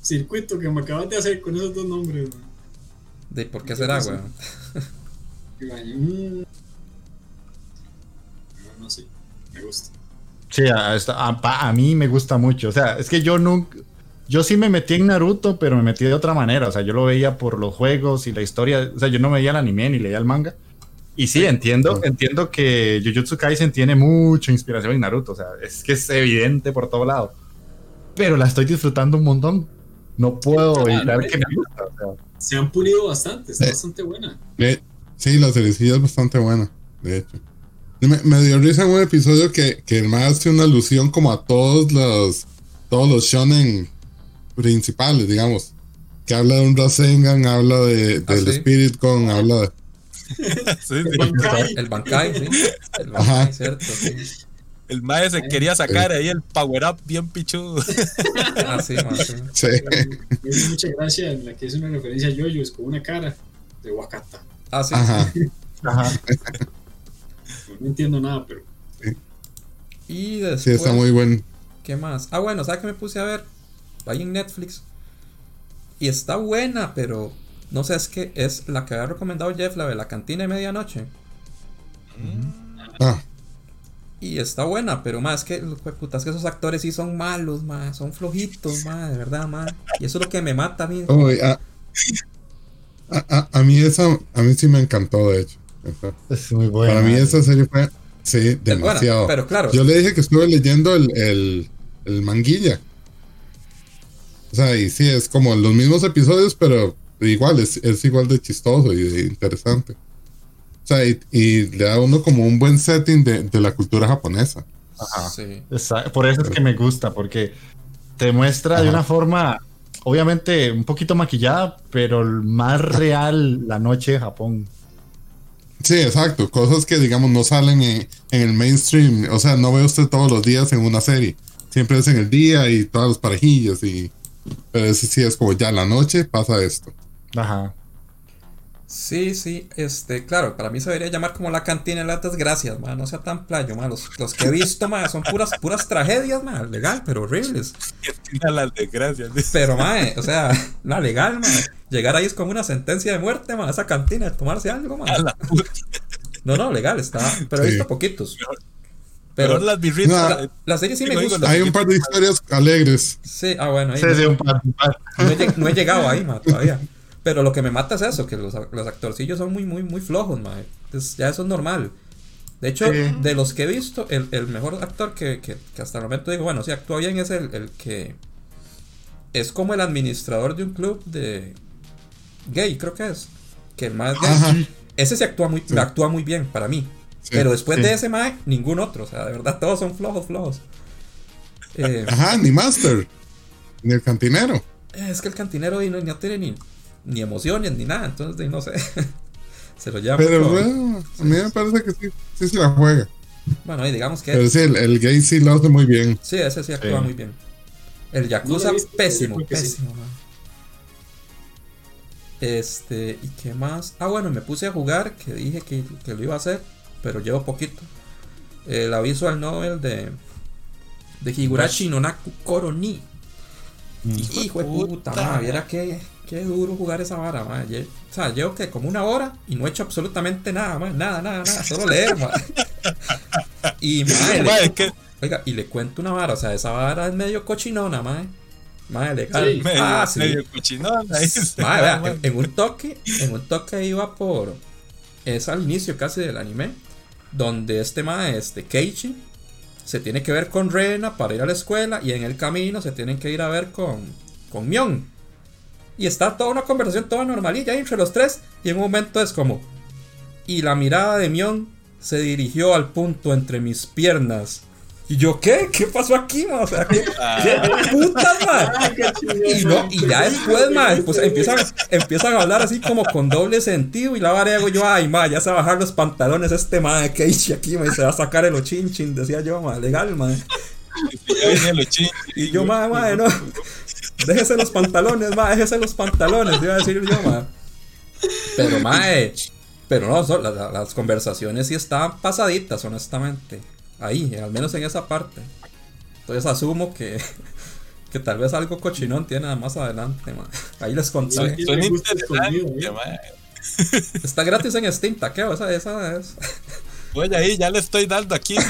circuito que me acabas de hacer con esos dos nombres, man. De por qué será, weón. Mm. No, no sé. Me gusta. Sí, a, esta- a- a mí me gusta mucho. O sea, es que yo nunca. Yo sí me metí en Naruto, pero me metí de otra manera. O sea, yo lo veía por los juegos y la historia. O sea, yo no veía el anime ni leía el manga. Y sí, entiendo, entiendo que Jujutsu Kaisen tiene mucha inspiración en Naruto. O sea, es que es evidente por todo lado. Pero la estoy disfrutando un montón. No puedo evitar que me gusta. o sea. Se han pulido bastante, está Eh. bastante buena. Eh, sí, la cerecilla es bastante buena, de hecho. Me, me dio risa en un episodio que, que el más hace una alusión como a todos los todos los shonen principales, digamos. Que habla de un Rasengan, habla de, Ah, del sí. Spirit Con, habla de... Sí, sí. Bankai. El Bankai, sí. El Ajá. Bankai, cierto, sí. El mae se quería sacar ahí el power up bien pichudo. Ah, sí, ma, sí. Sí, mucha gracia en la que es una referencia a Yoyos con una cara de Wakata. Ah, sí. ajá. Ajá. No, entiendo nada, pero Y después. Sí, está muy buen. ¿Qué más? Ah, bueno, ¿sabes qué me puse a ver? Ahí en Netflix. Y está buena, pero no sé, es que es la que había recomendado Jeff, la de la cantina de medianoche. Ah, Y está buena, pero más que, putas, que esos actores sí son malos, más, son flojitos, más, de verdad, más. Y eso es lo que me mata a mí. uy, a, a, a- a mí esa, a mí sí me encantó, de hecho. Es muy bueno. Para mí madre. esa serie fue, sí, Es buena, demasiado. pero claro. Yo le dije que estuve leyendo el, el, el manguilla. O sea, y sí, es como los mismos episodios, pero igual, es, es igual de chistoso y de interesante. O sea, y, y le da uno como un buen setting de, de la cultura japonesa. Ajá. Sí. Por eso es que me gusta, porque te muestra de una forma, obviamente un poquito maquillada, pero más real la noche de Japón. Sí, exacto. Cosas que, digamos, no salen en, en el mainstream. O sea, no ve usted todos los días en una serie. Siempre es en el día y todas las parejillas. Y... Pero ese sí es como ya la noche pasa esto. Ajá. Sí, sí, este, claro, para mí se debería llamar como la cantina de las desgracias, man, no sea tan playo, man, los, los que he visto, man, son puras, puras tragedias, man, legal, pero horribles, las desgracias. pero, man, o sea, la legal, man, llegar ahí es como una sentencia de muerte, man, a esa cantina, tomarse algo, man, la no, no, legal, está, pero he Sí. visto poquitos, Pero pero las birritas. No. eh, la serie sí me gusta, Hay un par de historias alegres. sí, ah, bueno, ahí Sí, sí, un par- no, he, no he llegado ahí, man, todavía. Pero lo que me mata es eso, que los, los actorcillos son muy, muy, muy flojos, man. Es- ya eso es normal. De hecho, Sí. de los que he visto, el, el mejor actor que, que- que hasta el momento digo, bueno, sí actúa bien, es el, el que es como el administrador de un club de gay, creo que es. Que el más gay. Ese se actúa muy, Sí. actúa muy bien para mí. Sí. Pero después de ese mae, ningún otro. O sea, de verdad, todos son flojos, flojos. Eh, Ajá, ni Master. Ni el cantinero. es que el cantinero y no, no tiene ni, ni emociones ni nada, entonces no sé. se lo lleva Pero bueno, a mí me parece que sí, sí se la juega. Bueno, y digamos que Pero sí, el, el gay sí lo hace muy bien. sí, ese sí actúa Sí. muy bien. El No Yakuza, pero pésimo, que sí. pésimo, man. Este, ¿y qué más? Ah, bueno, me puse a jugar, que dije que, que lo iba a hacer, pero llevo poquito. El aviso al Nobel de, de Higurashi no Naku Koroni. Hijo de puta, puta. madre, viera qué, qué duro jugar esa vara. Lle- O sea, llevo que como una hora y no he hecho absolutamente nada, madre. Nada, nada, nada. Solo leer, madre. Y, madre, Ma, le- es que oiga, y le cuento una vara. O sea, esa vara es medio cochinona, madre. Madre, legal. Sí. medio, ah, sí. medio se Madre, vea, en un toque, en un toque iba por. Es al inicio casi del anime. Donde este mae, este Keiichi, se tiene que ver con Rena para ir a la escuela. Y en el camino se tienen que ir a ver con, con Mion. Y está toda una conversación toda normalilla entre los tres. Y en un momento es como. Y la mirada de Mion se dirigió al punto entre mis piernas. Y yo, ¿qué? ¿Qué pasó aquí, ma? O sea, ¿qué, qué putas, ma? Qué Y, no, y ya después, ma, pues empiezan, empiezan a hablar así como con doble sentido. Y la vara hago yo, ay, ma, ya se va a bajar los pantalones este ma de Keiichi aquí, ma, y se va a sacar el ochinchin, decía yo, ma, legal, ma. Ching. Y yo, ma, ma, no. Déjese los pantalones, ma, déjese los pantalones, iba a decir yo, ma. Pero, ma, eh, pero no, son- la- la- las conversaciones sí estaban pasaditas, honestamente. Ahí, al menos en esa parte. Entonces asumo que, que tal vez algo cochinón tiene más adelante, ma. Ahí les contaré. Sí. Ma. Está gratis en Steam, taqueo, esa, esa es. Oye, ahí ya le estoy dando aquí.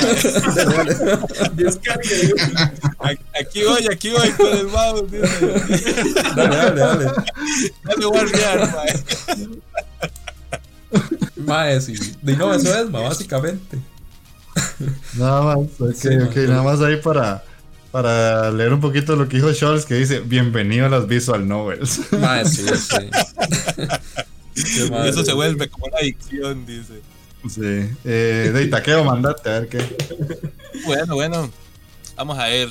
Aquí voy, aquí voy con el mouse. dice. Dale, dale, dale. Ya le voy a ma. Mae, sí. Y no, eso es, ma, básicamente. Nada más, ok, Sí, ok, man. nada más ahí para, para leer un poquito lo que dijo Scholz, que dice, bienvenido a las visual novels. Mae, sí, eso se vuelve como una adicción, dice. Sí, eh, de Itaqueo, mandate, a ver qué. Bueno, bueno. Vamos a ver.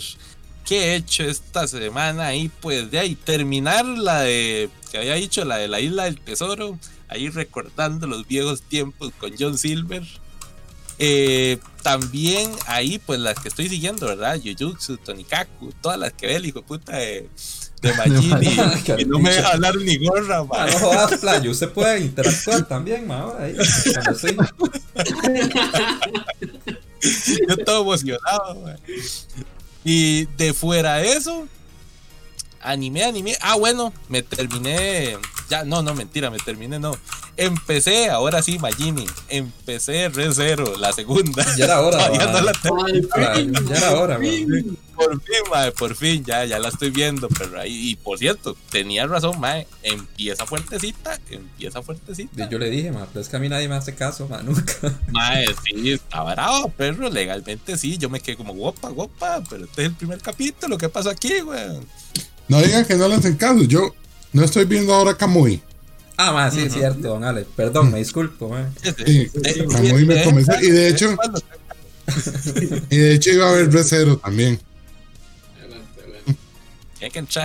¿Qué he hecho esta semana? Y pues de ahí terminar la de. Que había dicho, la de la isla del tesoro. Ahí recordando los viejos tiempos con John Silver. Eh, también ahí, pues las que estoy siguiendo, ¿verdad? Jujutsu, Tonikaku, todas las que ve el hijo puta de, de y, y no me deja hablar ni gorra, Ah, man. no jodas, playo. Usted puede interactuar también, ma, ahora ahí. Yo todo emocionado, mae. Y de fuera de eso, animé, animé. Ah, bueno, me terminé. Ya, no, no, mentira, me terminé, no. Empecé, ahora sí, Magini. Empecé Re Zero, la segunda. Ya era hora, Todavía mae. no la tengo. Ay, Ya era hora, weón. Por fin, mae, por fin, ya, ya la estoy viendo, pero ahí, y por cierto, tenía razón, mae, empieza fuertecita, empieza fuertecita. Yo le dije, ma, pero es que a mí nadie me hace caso, ma, nunca. Mae, sí, está bravo, perro, legalmente sí, yo me quedé como guapa, guapa, pero este es el primer capítulo, ¿qué pasó aquí, weón? No digan que no le hacen caso. Yo no estoy viendo ahora Kamui. Ah, ma, sí, es cierto, don Ale. Perdón, me disculpo, ma. Sí, Kamui me comenzó. Y de hecho, y de hecho iba a ver Red Zero también.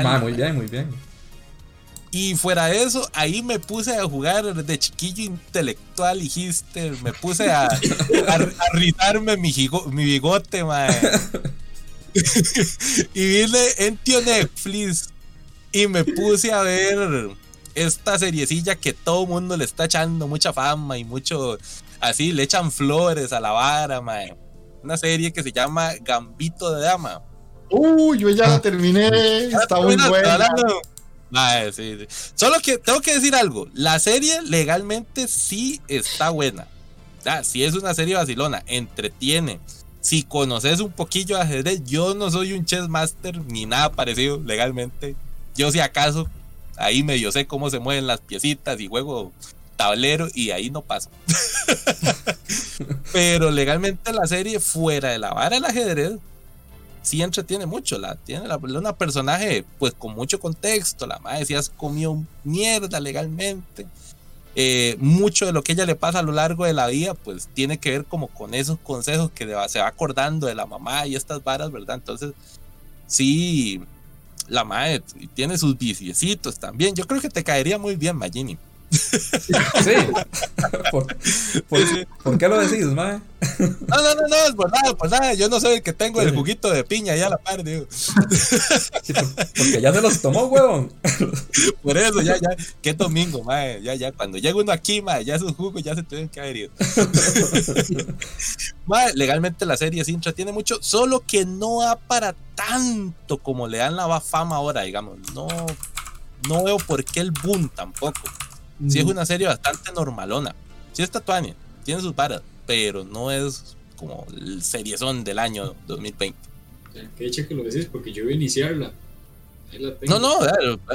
Ma, muy bien, muy bien. Y fuera de eso, ahí me puse a jugar de chiquillo intelectual y hister. Me puse a, a, a rizarme mi, jigo- mi bigote, mae. y vine en tío Netflix y me puse a ver esta seriecilla que todo mundo le está echando mucha fama y mucho así, le echan flores a la vara, mae. Una serie que se llama Gambito de Dama. Uy, yo ya Ah. la terminé. Está muy Bueno, buena. Mae, sí, sí. Solo que tengo que decir algo. La serie legalmente sí está buena. Ah, sí es una serie vacilona. Entretiene. Si conoces un poquillo de ajedrez, yo no soy un chess master ni nada parecido legalmente. Yo si acaso ahí medio sé cómo se mueven las piecitas y juego tablero y ahí no paso. Pero legalmente la serie fuera de la vara del ajedrez sí entretiene mucho. La tiene la, una personaje pues con mucho contexto. La madre si has comido mierda legalmente. Eh, mucho de lo que ella le pasa a lo largo de la vida pues tiene que ver como con esos consejos que se va acordando de la mamá y estas varas, ¿verdad? Entonces sí, la madre tiene sus viciecitos también. Yo creo que te caería muy bien, Magini. Sí. ¿Por, por, por qué lo decís, ma? No, no, no, no, es por nada, por nada. Yo no soy el que tengo el juguito de piña ya a la par, digo. Sí, porque ya se los tomó, huevón. Por eso, ya, ya, qué domingo, mae, ya, ya, cuando llega uno aquí, mae, ya esos jugos ya se tienen que haber ido. Mae, legalmente la serie sí entretiene mucho, solo que no va para tanto como le dan la fama ahora, digamos. No, no veo por qué el boom tampoco. Sí es una serie bastante normalona. Sí es tatuania, tiene sus varas, pero no es como el seriezón del año 2020. Ya, Qué hecho que lo decís, porque yo iba a iniciarla. Ahí la tengo. No, no, vea,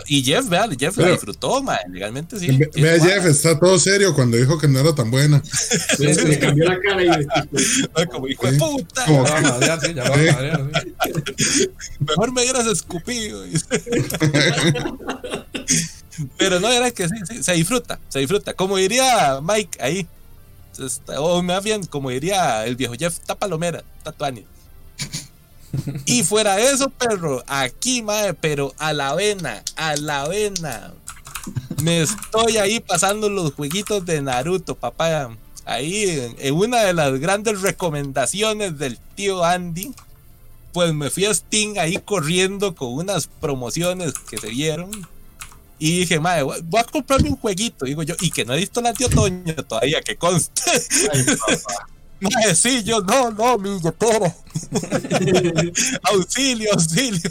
y Jeff, vea, Jeff la disfrutó, mae, legalmente sí. Ve, tiene ve a varas. Jeff, está todo serio cuando dijo que no era tan buena. Se le cambió la cara y Ay, como hijo de Sí. puta, Como- Ya va a madrear, sí, ya va a madrear, sí. mejor me hubieras escupido. Pero no, era que sí, sí, se disfruta, se disfruta. Como diría Mike ahí, está- o más bien, como diría el viejo Jeff, está palomera, tatuani. Y fuera de eso, perro, aquí, madre, pero a la vena, a la vena. Me estoy ahí pasando los jueguitos de Naruto, papá. Ahí, en, en una de las grandes recomendaciones del tío Andy, pues me fui a Steam ahí corriendo con unas promociones que se vieron. Y dije, madre, voy a comprarme un jueguito, digo yo, y que no he visto las de otoño todavía, que conste. Ay, papá. Madre, sí, yo, no, no, mi billetera. auxilio, auxilio.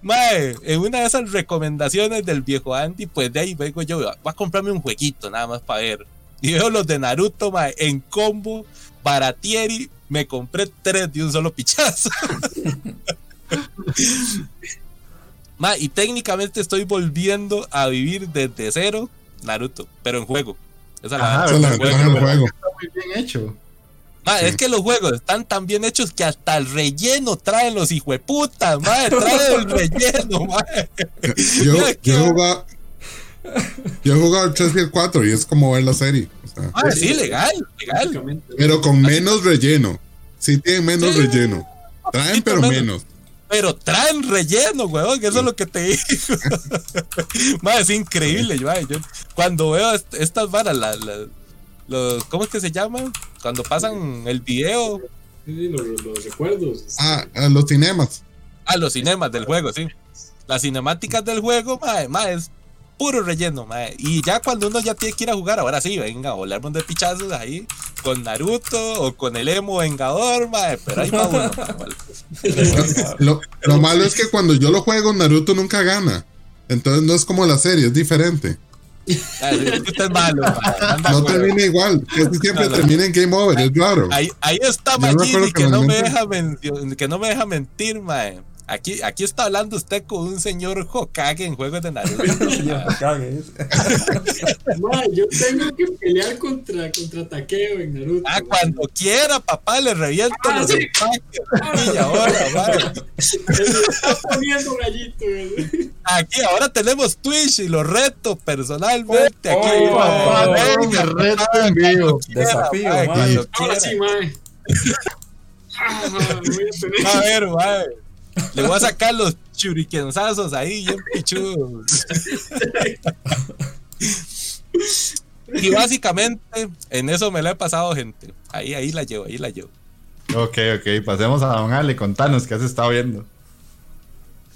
Mae, en una de esas recomendaciones del viejo Andy, pues de ahí vengo yo, voy a comprarme un jueguito nada más para ver. Y veo los de Naruto, mae, en combo, baratieri, me compré tres de un solo pichazo. y técnicamente estoy volviendo a vivir desde cero Naruto, pero en juego. Esa es la es juego. Está muy bien hecho. Ma, Sí. Es que los juegos están tan bien hechos que hasta el relleno traen los hijueputas, madre. Traen el relleno, madre. Yo, Mira, yo he jugado. Yo he jugado el 3 y el 4 y es como ver la serie. o sea, Madre, sí, legal, legal. pero con menos relleno. Sí tienen menos Sí. relleno. Traen, Sí, pero menos. Pero traen relleno, weón, que eso es lo que te digo. madre, es increíble, madre. Yo, cuando veo est- estas varas, la- la- los, ¿cómo es que se llaman? Cuando pasan el video Sí, sí, los, los recuerdos. Ah, a los cinemas. a los cinemas del juego, sí. Las cinemáticas del juego, madre, madre, es puro relleno, madre. Y ya cuando uno ya tiene que ir a jugar, ahora sí, venga, volar de pichazos ahí. con Naruto o con el emo vengador, mae, pero ahí va uno. Lo, lo malo es que cuando yo lo juego, Naruto nunca gana. Entonces no es como la serie, es diferente. Ah, sí, es que usted es malo, mae, anda, No güey. termina igual. Casi siempre No, no. termina en game over, es raro. Ahí, ahí está Magini que no me deja que no me deja mentir, mae. Aquí, aquí está hablando usted con un señor Hokage en juegos de Naruto. Ma, yo tengo que pelear contra, contra Takeo en Naruto. Ah, cuando quiera, papá, le reviento Ah, los sí. empaques. Y ahora, mae. Se está poniendo gallito, güey. Aquí ahora tenemos Twitch y lo reto personalmente. Aquí, Oh, Papá, mae. no, me reto en vivo. Desafío, Ahora quiera. sí, mae. Ah, A ver, mae. Le voy a sacar los churiquenzazos ahí, bien pichudos. Y básicamente, en eso me la he pasado, gente. Ahí, ahí la llevo, ahí la llevo. Ok, ok, pasemos a Don Ale, contanos qué has estado viendo.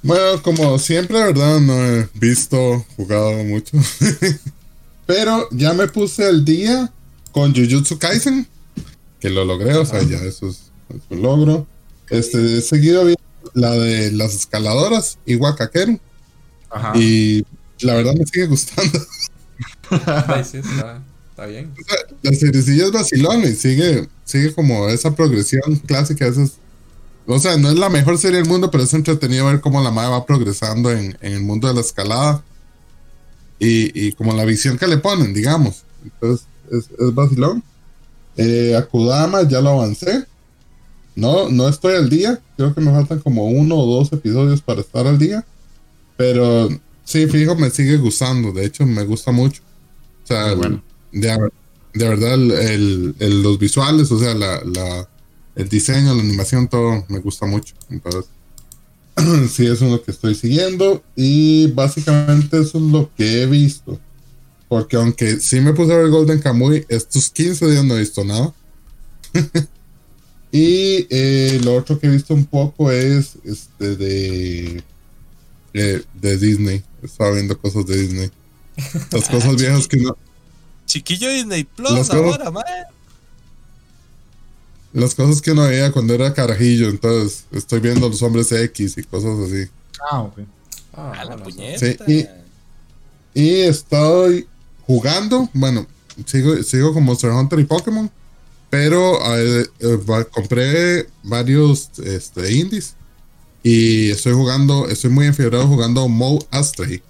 Bueno, como siempre, ¿verdad? No he visto, jugado mucho. Pero ya me puse al día con Jujutsu Kaisen, que lo logré, o sea, ya eso es, es un logro. Este, he seguido viendo la de las escaladoras, Iwakakeru, Ajá. y la verdad me sigue gustando. Sí, está, está bien. O sea, la seriecilla es vacilón y sigue, sigue como esa progresión clásica. Esas, o sea, no es la mejor serie del mundo, pero es entretenido ver cómo la madre va progresando en, en el mundo de la escalada y, y como la visión que le ponen, digamos. Entonces, es, es vacilón. Eh, Akudama ya lo avancé. No, no estoy al día. Creo que me faltan como uno o dos episodios para estar al día. Pero sí, fijo, me sigue gustando. De hecho, me gusta mucho. O sea, Muy bueno. de, de verdad, el, el- el- los visuales, o sea, la, la- el diseño, la animación, todo me gusta mucho. Entonces, sí, eso es lo que estoy siguiendo. Y básicamente eso es lo que he visto. Porque aunque sí me puse a ver Golden Kamuy, estos 15 días no he visto nada. y eh, lo otro que he visto un poco es este de, de, de Disney. Estaba viendo cosas de Disney. Las cosas viejas que no, Chiquillo Disney Plus Las cosas- ahora, mae. las cosas que uno veía cuando era carajillo, entonces estoy viendo los hombres X y cosas así. Ah, ok. Ah, A la puñeta. Sí, y- Y estoy jugando, bueno, sigo, sigo con Monster Hunter y Pokémon, pero eh, eh, compré varios este, indies y estoy jugando, estoy muy enfiebrado jugando Mo Astray,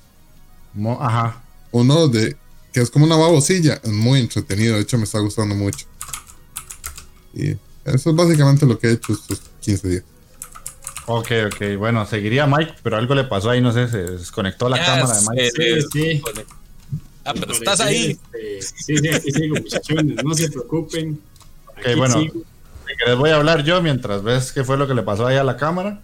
Mo- ajá. uno de que es como una babosilla, es muy entretenido, de hecho me está gustando mucho. Y eso es básicamente lo que he hecho estos 15 días. Ok, ok. Bueno, seguiría Mike, pero algo le pasó ahí, no sé, se desconectó la cámara de. Mike. Sí, sí. Ah, pero estás ahí. este, sí, sí, aquí sigo, muchachones. No se preocupen. Aquí Ok, bueno. sigo. Querés voy a hablar yo mientras ves qué fue lo que le pasó ahí a la cámara.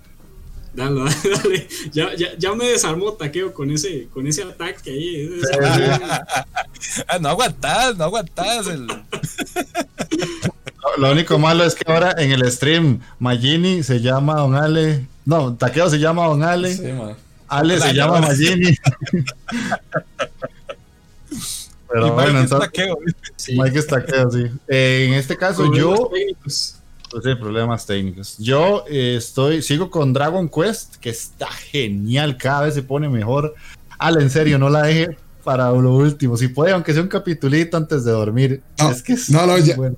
Dale, dale, dale. Ya, ya, ya me desarmó Taqueo con ese, con ese ataque ahí. ese- Ah, no aguantás, no aguantás. El... Lo, lo único malo es que ahora en el stream Magini se llama Don Ale. No, Taqueo se llama Don Ale. Sí. Ale se llama Magini. Pero Y bueno, Mike entonces. Sí. Mike es Taqueo, sí. Eh, en este caso Problemas yo, técnicos. pues sí, problemas técnicos. Yo eh, estoy, sigo con Dragon Quest, que está genial, cada vez se pone mejor. Ale, en serio, no la deje para lo último. Si puede, aunque sea un capitulito antes de dormir. No, es que es no, no, ya- bueno.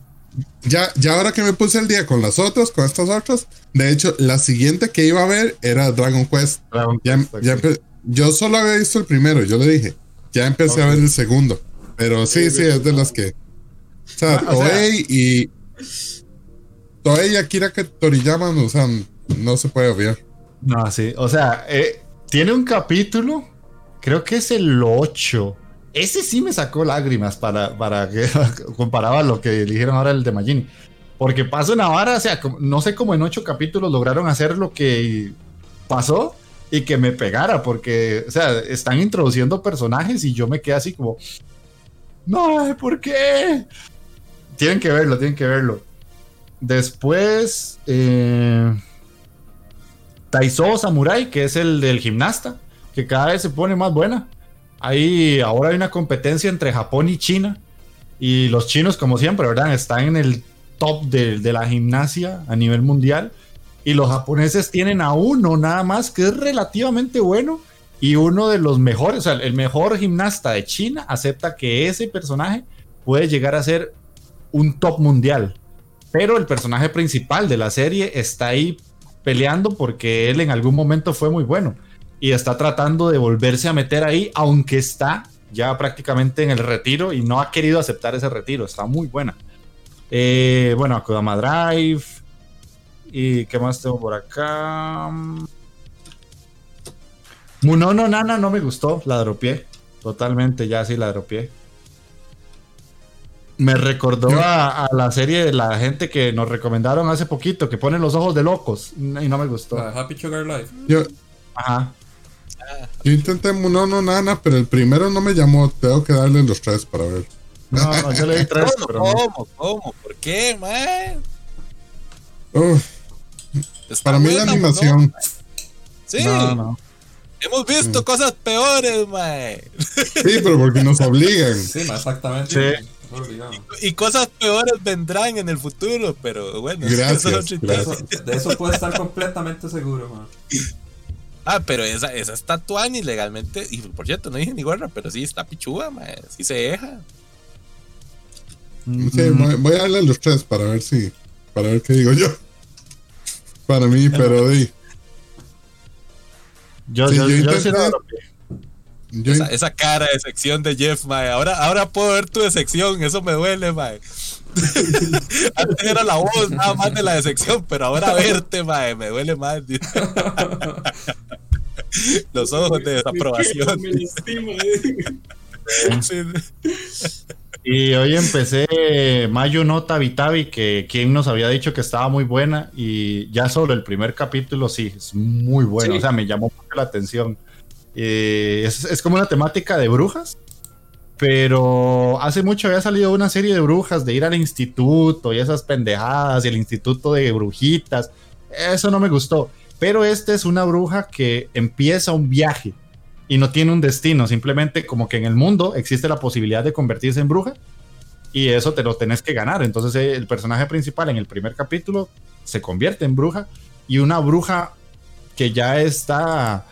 Ya, ya ahora que me puse el día con las otras, con estas otras, de hecho, la siguiente que iba a ver era Dragon Quest. Dragon Ya, Quest, ya yo solo había visto el primero, yo le dije. Ya empecé a Ok. ver el segundo. Pero sí, sí, es de las que. O sea, Ah, o sea- Toei y. Toei y Akira que Toriyama, o sea, no se puede obviar. No, sí. O sea, eh, tiene un capítulo, creo que es el 8. Ese sí me sacó lágrimas para, para que comparaba lo que eligieron ahora el de Magini. Porque pasa una vara, o sea, no sé cómo en ocho capítulos lograron hacer lo que pasó y que me pegara, porque, o sea, están introduciendo personajes y yo me quedé así como, no, ¿por qué? Tienen que verlo, tienen que verlo. Después, eh, Taiso Samurai, que es el del gimnasta, que cada vez se pone más buena. Ahí ahora hay una competencia entre Japón y China. Y los chinos, como siempre, ¿verdad? Están en el top de, de la gimnasia a nivel mundial. Y los japoneses tienen a uno nada más que es relativamente bueno. Y uno de los mejores, o sea, el mejor gimnasta de China acepta que ese personaje puede llegar a ser un top mundial. Pero el personaje principal de la serie está ahí peleando porque él en algún momento fue muy bueno. Y está tratando de volverse a meter ahí, aunque está ya prácticamente en el retiro y no ha querido aceptar ese retiro. Está muy buena. Eh, bueno, Akudama Drive. ¿Y qué más tengo por acá? Munono Nana no me gustó, la dropié. Totalmente, ya sí la dropié. Me recordó a, a la serie de la gente que nos recomendaron hace poquito, que ponen los ojos de locos. Y no me gustó. Happy Sugar Life. Yo, Ajá. yo intenté no, no, nana, pero el primero no me llamó. Tengo que darle los tres para ver. No, no, yo le di tres, ¿Cómo? pero no. ¿Cómo? ¿Cómo? ¿Por qué, man? Uf, para mí la animación. ¿no? Sí, No, no. Hemos visto cosas peores, man. Sí, pero porque nos obligan. Sí, ma, exactamente. Sí. Y cosas peores vendrán en el futuro, pero bueno, Gracias, eso es De eso, de eso puedo estar completamente seguro, man. Ah, pero esa, esa está tuani legalmente. Y por cierto, no dije ni guerra, pero sí está pichuda, man. Sí se deja. Sí, voy, voy a darle los tres para ver si. Para ver qué digo yo. Para mí, pero di. Yo, Sí, yo, yo yo sí Esa, esa cara de sección de Jeff, mae. Ahora, ahora puedo ver tu decepción, eso me duele, mae. Antes era la voz nada más de la decepción, pero ahora verte, mae, me duele más. Los ojos de desaprobación. Me lastima, eh. Sí. Y hoy empecé Mayo no Tabi Tabi, que quien nos había dicho que estaba muy buena. Y ya solo el primer capítulo, sí, es muy bueno. Sí. O sea, me llamó mucho la atención. Eh, es, es como una temática de brujas. Pero hace mucho había salido una serie de brujas de ir al instituto y esas pendejadas y el instituto de brujitas. Eso no me gustó. Pero esta es una bruja que empieza un viaje y no tiene un destino, simplemente como que en el mundo existe la posibilidad de convertirse en bruja y eso te lo tenés que ganar. Entonces eh, el personaje principal en el primer capítulo se convierte en bruja y una bruja que ya está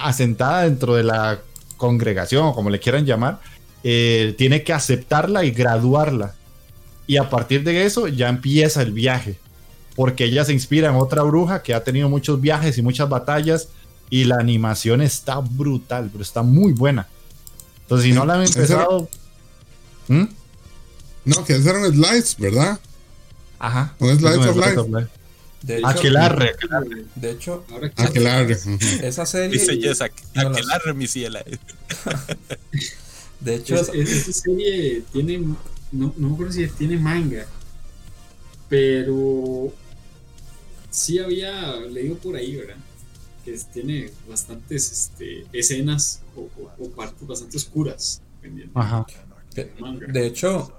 asentada dentro de la congregación o como le quieran llamar, eh, tiene que aceptarla y graduarla. Y a partir de eso ya empieza el viaje, porque ella se inspira en otra bruja que ha tenido muchos viajes y muchas batallas y la animación está brutal, pero está muy buena. Entonces, si no la han Esa- empezado... ¿Mm? no, que eran slides, ¿verdad? Ajá. Un Slice Es un of Life. of Life. De hecho, Aquelarre. de hecho Ahora que Aquelarre. esa serie. Dice no aquelarre mi ciela. De hecho, Es- es- esa serie tiene, no, no me acuerdo si tiene manga, pero sí había leído por ahí, ¿verdad? Que es- tiene bastantes este, escenas o, o- o partes bastante oscuras, dependiendo Ajá. de, de hecho,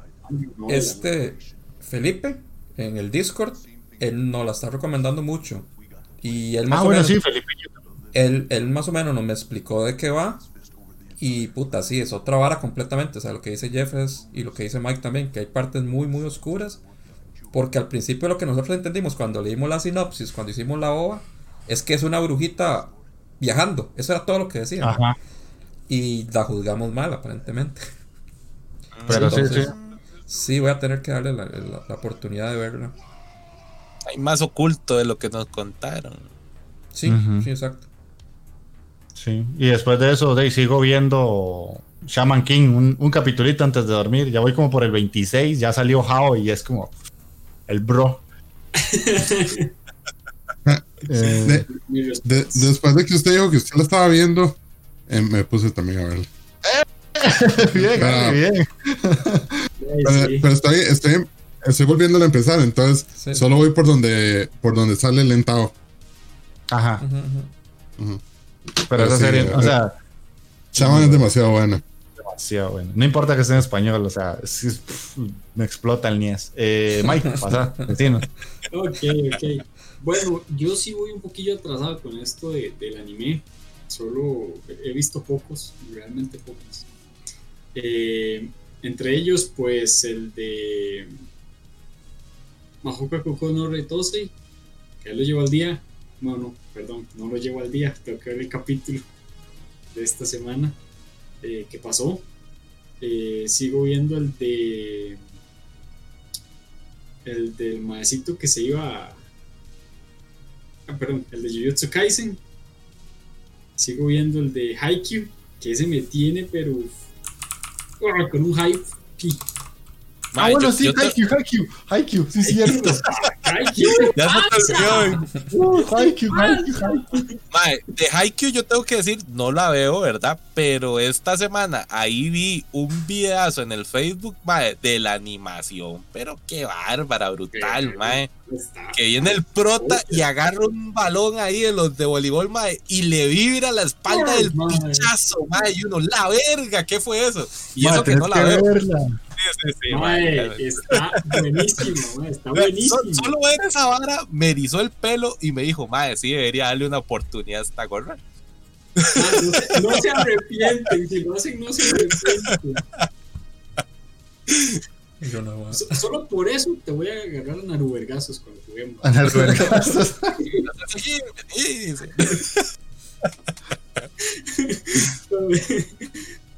este Felipe en el Discord, él nos la está recomendando mucho. Y él más Ah, o bueno, menos, sí, Felipe. él, él más o menos nos me explicó de qué va. Y puta, sí, es otra vara completamente. O sea, lo que dice Jeff es, y lo que dice Mike también, que hay partes muy, muy oscuras. Porque al principio lo que nosotros entendimos cuando leímos la sinopsis, cuando hicimos la OVA, es que es una brujita viajando. Eso era todo lo que decían. Ajá. Y la juzgamos mal, aparentemente. Pero sí, Entonces, sí. Sí, voy a tener que darle la, la- la oportunidad de verla. Hay más oculto de lo que nos contaron. Sí, sí, exacto. Sí. Y después de eso, de ahí sigo viendo Shaman King, un, un capitulito antes de dormir. Ya voy como por el 26, ya salió Hao y es como el bro. Eh, De- de- después de que usted dijo que usted lo estaba viendo, eh, me puse también a verlo. bien, Ah. bien. Pero, pero estoy, estoy, estoy a empezar, entonces Sí. solo voy por donde, por donde sale el lentado. Ajá. Ujú. Pero Pero esa sí, serie, eh, o sea, Chaman es demasiado buena. Demasiado bueno. No importa que esté en español, o sea, es- es- pf, me explota el niés. Eh, Mike, pasa, vecino. Ok, ok. Bueno, yo sí voy un poquillo atrasado con esto de- del anime. Solo he visto pocos, realmente pocos. Eh, entre ellos, pues el de Mahoka Koko no Retose, que él lo llevo al día. No, no, perdón, no lo llevo al día. Tengo que ver el capítulo de esta semana eh, que pasó. Eh, sigo viendo el de. El del maecito que se iba. Ah, perdón, el de Jujutsu Kaisen. Sigo viendo el de Haikyuu, que ese me tiene, pero. con un hype. Ah, Mae, bueno, yo- sí, yo te- Haikyuu, Haikyuu, Haikyuu, sí, cierto. Haikyuu, Ya se te olvidó. Uh, Haikyuu, Haikyuu, Haikyuu. Mae, de Haikyuu yo tengo que decir, no la veo, ¿verdad? Pero esta semana ahí vi un videazo en el Facebook, mae, de la animación. Pero qué bárbara, brutal, mae. está. Que viene el prota y agarra un balón ahí de los de voleibol, mae, y le vibra la espalda Ay, del mae. pichazo, mae. Y uno, la verga, ¿qué fue eso? Y Mae, eso que no la que veo. verla. Sí, sí, Mae, está buenísimo, mae, está So- buenísimo. Solo ver esa vara me erizó el pelo y me dijo, mae, sí, debería darle una oportunidad a esta gorra. Ah, no, se- no se arrepienten, si lo hacen, no se arrepienten. Yo no voy a- So- Solo por eso te voy a agarrar a Narubergazos cuando juguemos. En el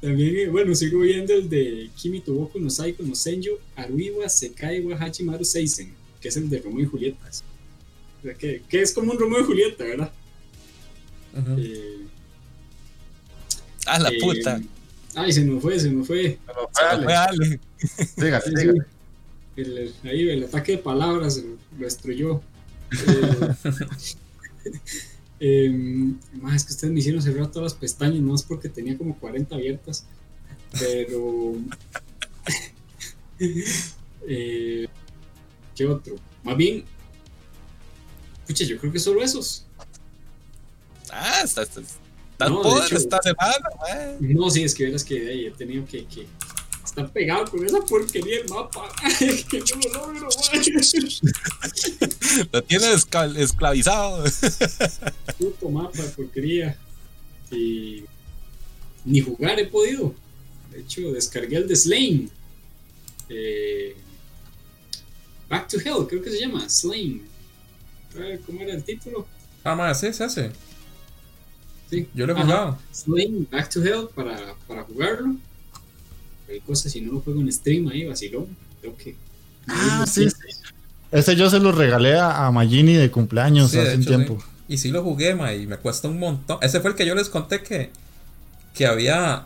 También, eh, bueno, sigo viendo el de Kimi Toboku no Saiko no Senju Aruiwa Sekai wa Hachimaru Seisen, que es el de Romeo y Julieta. O sea, que, que es como un Romeo y Julieta, ¿verdad? Ujú. Eh, Ah, la eh, puta. Ay, se me fue, se me fue. Se fue Ale. Dígale. sí. El, el- ahí el ataque de palabras lo lo destruyó. Eh, más es que ustedes me hicieron cerrar todas las pestañas, no es porque tenía como 40 abiertas. Pero. eh, ¿Qué otro? Más bien. Pucha, yo creo que solo esos. Ah, está, está, está No, de poder hecho- esta semana, mae. No, sí, es que verás que ahí he tenido que, que estar pegado con esa porquería del mapa. que no lo logro, man. Lo tiene esclavizado. puto mapa de porquería. Y ni jugar he podido. De hecho, descargué el de Slane. Eh, Back to Hell, creo que se llama. Ver, ¿Cómo era el título? Ah, mae, sí, se hace. Sí. Yo lo he jugado. Slane, Back to Hell para, para jugarlo. Hay cosas, si no lo juego en stream ahí, vacilón. Creo que. Ah, sí, sí. Ese yo se lo regalé a, a Magini de cumpleaños Sí, de hace un hecho, sí. tiempo. Y sí lo jugué, ma, y me cuesta un montón. Ese fue el que yo les conté que, que había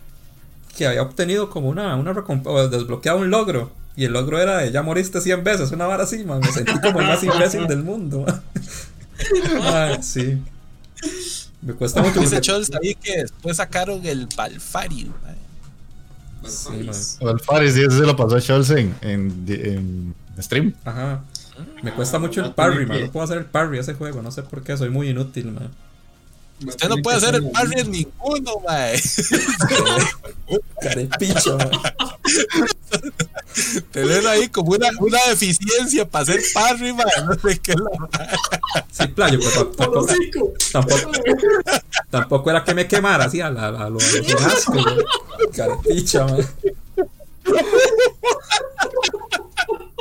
que había obtenido como una, una recomp- o desbloqueado un logro. Y el logro era de ya moriste 100 veces, una vara así, man. Me sentí como el más imbécil del mundo, man. Ay, sí. Me cuesta mucho. Dice porque- Chols ahí que después sacaron el Balfari, mae. Balfaris. O el Faris, sí, ese se lo pasó a Scholz en, en, en stream. Ajá. Me cuesta mucho el a tener parry, man. No puedo hacer el parry a ese juego, no sé por qué, soy muy inútil, man. Usted no puede hacer el parry en ninguno, mae. Carepicho, man. Tener ahí como una, una deficiencia para hacer parry, mae. No sé qué es la Sí, playo, pero Por tampoco, tampoco, tampoco era que me quemara así a, la, a lo, a lo asco, man. Man.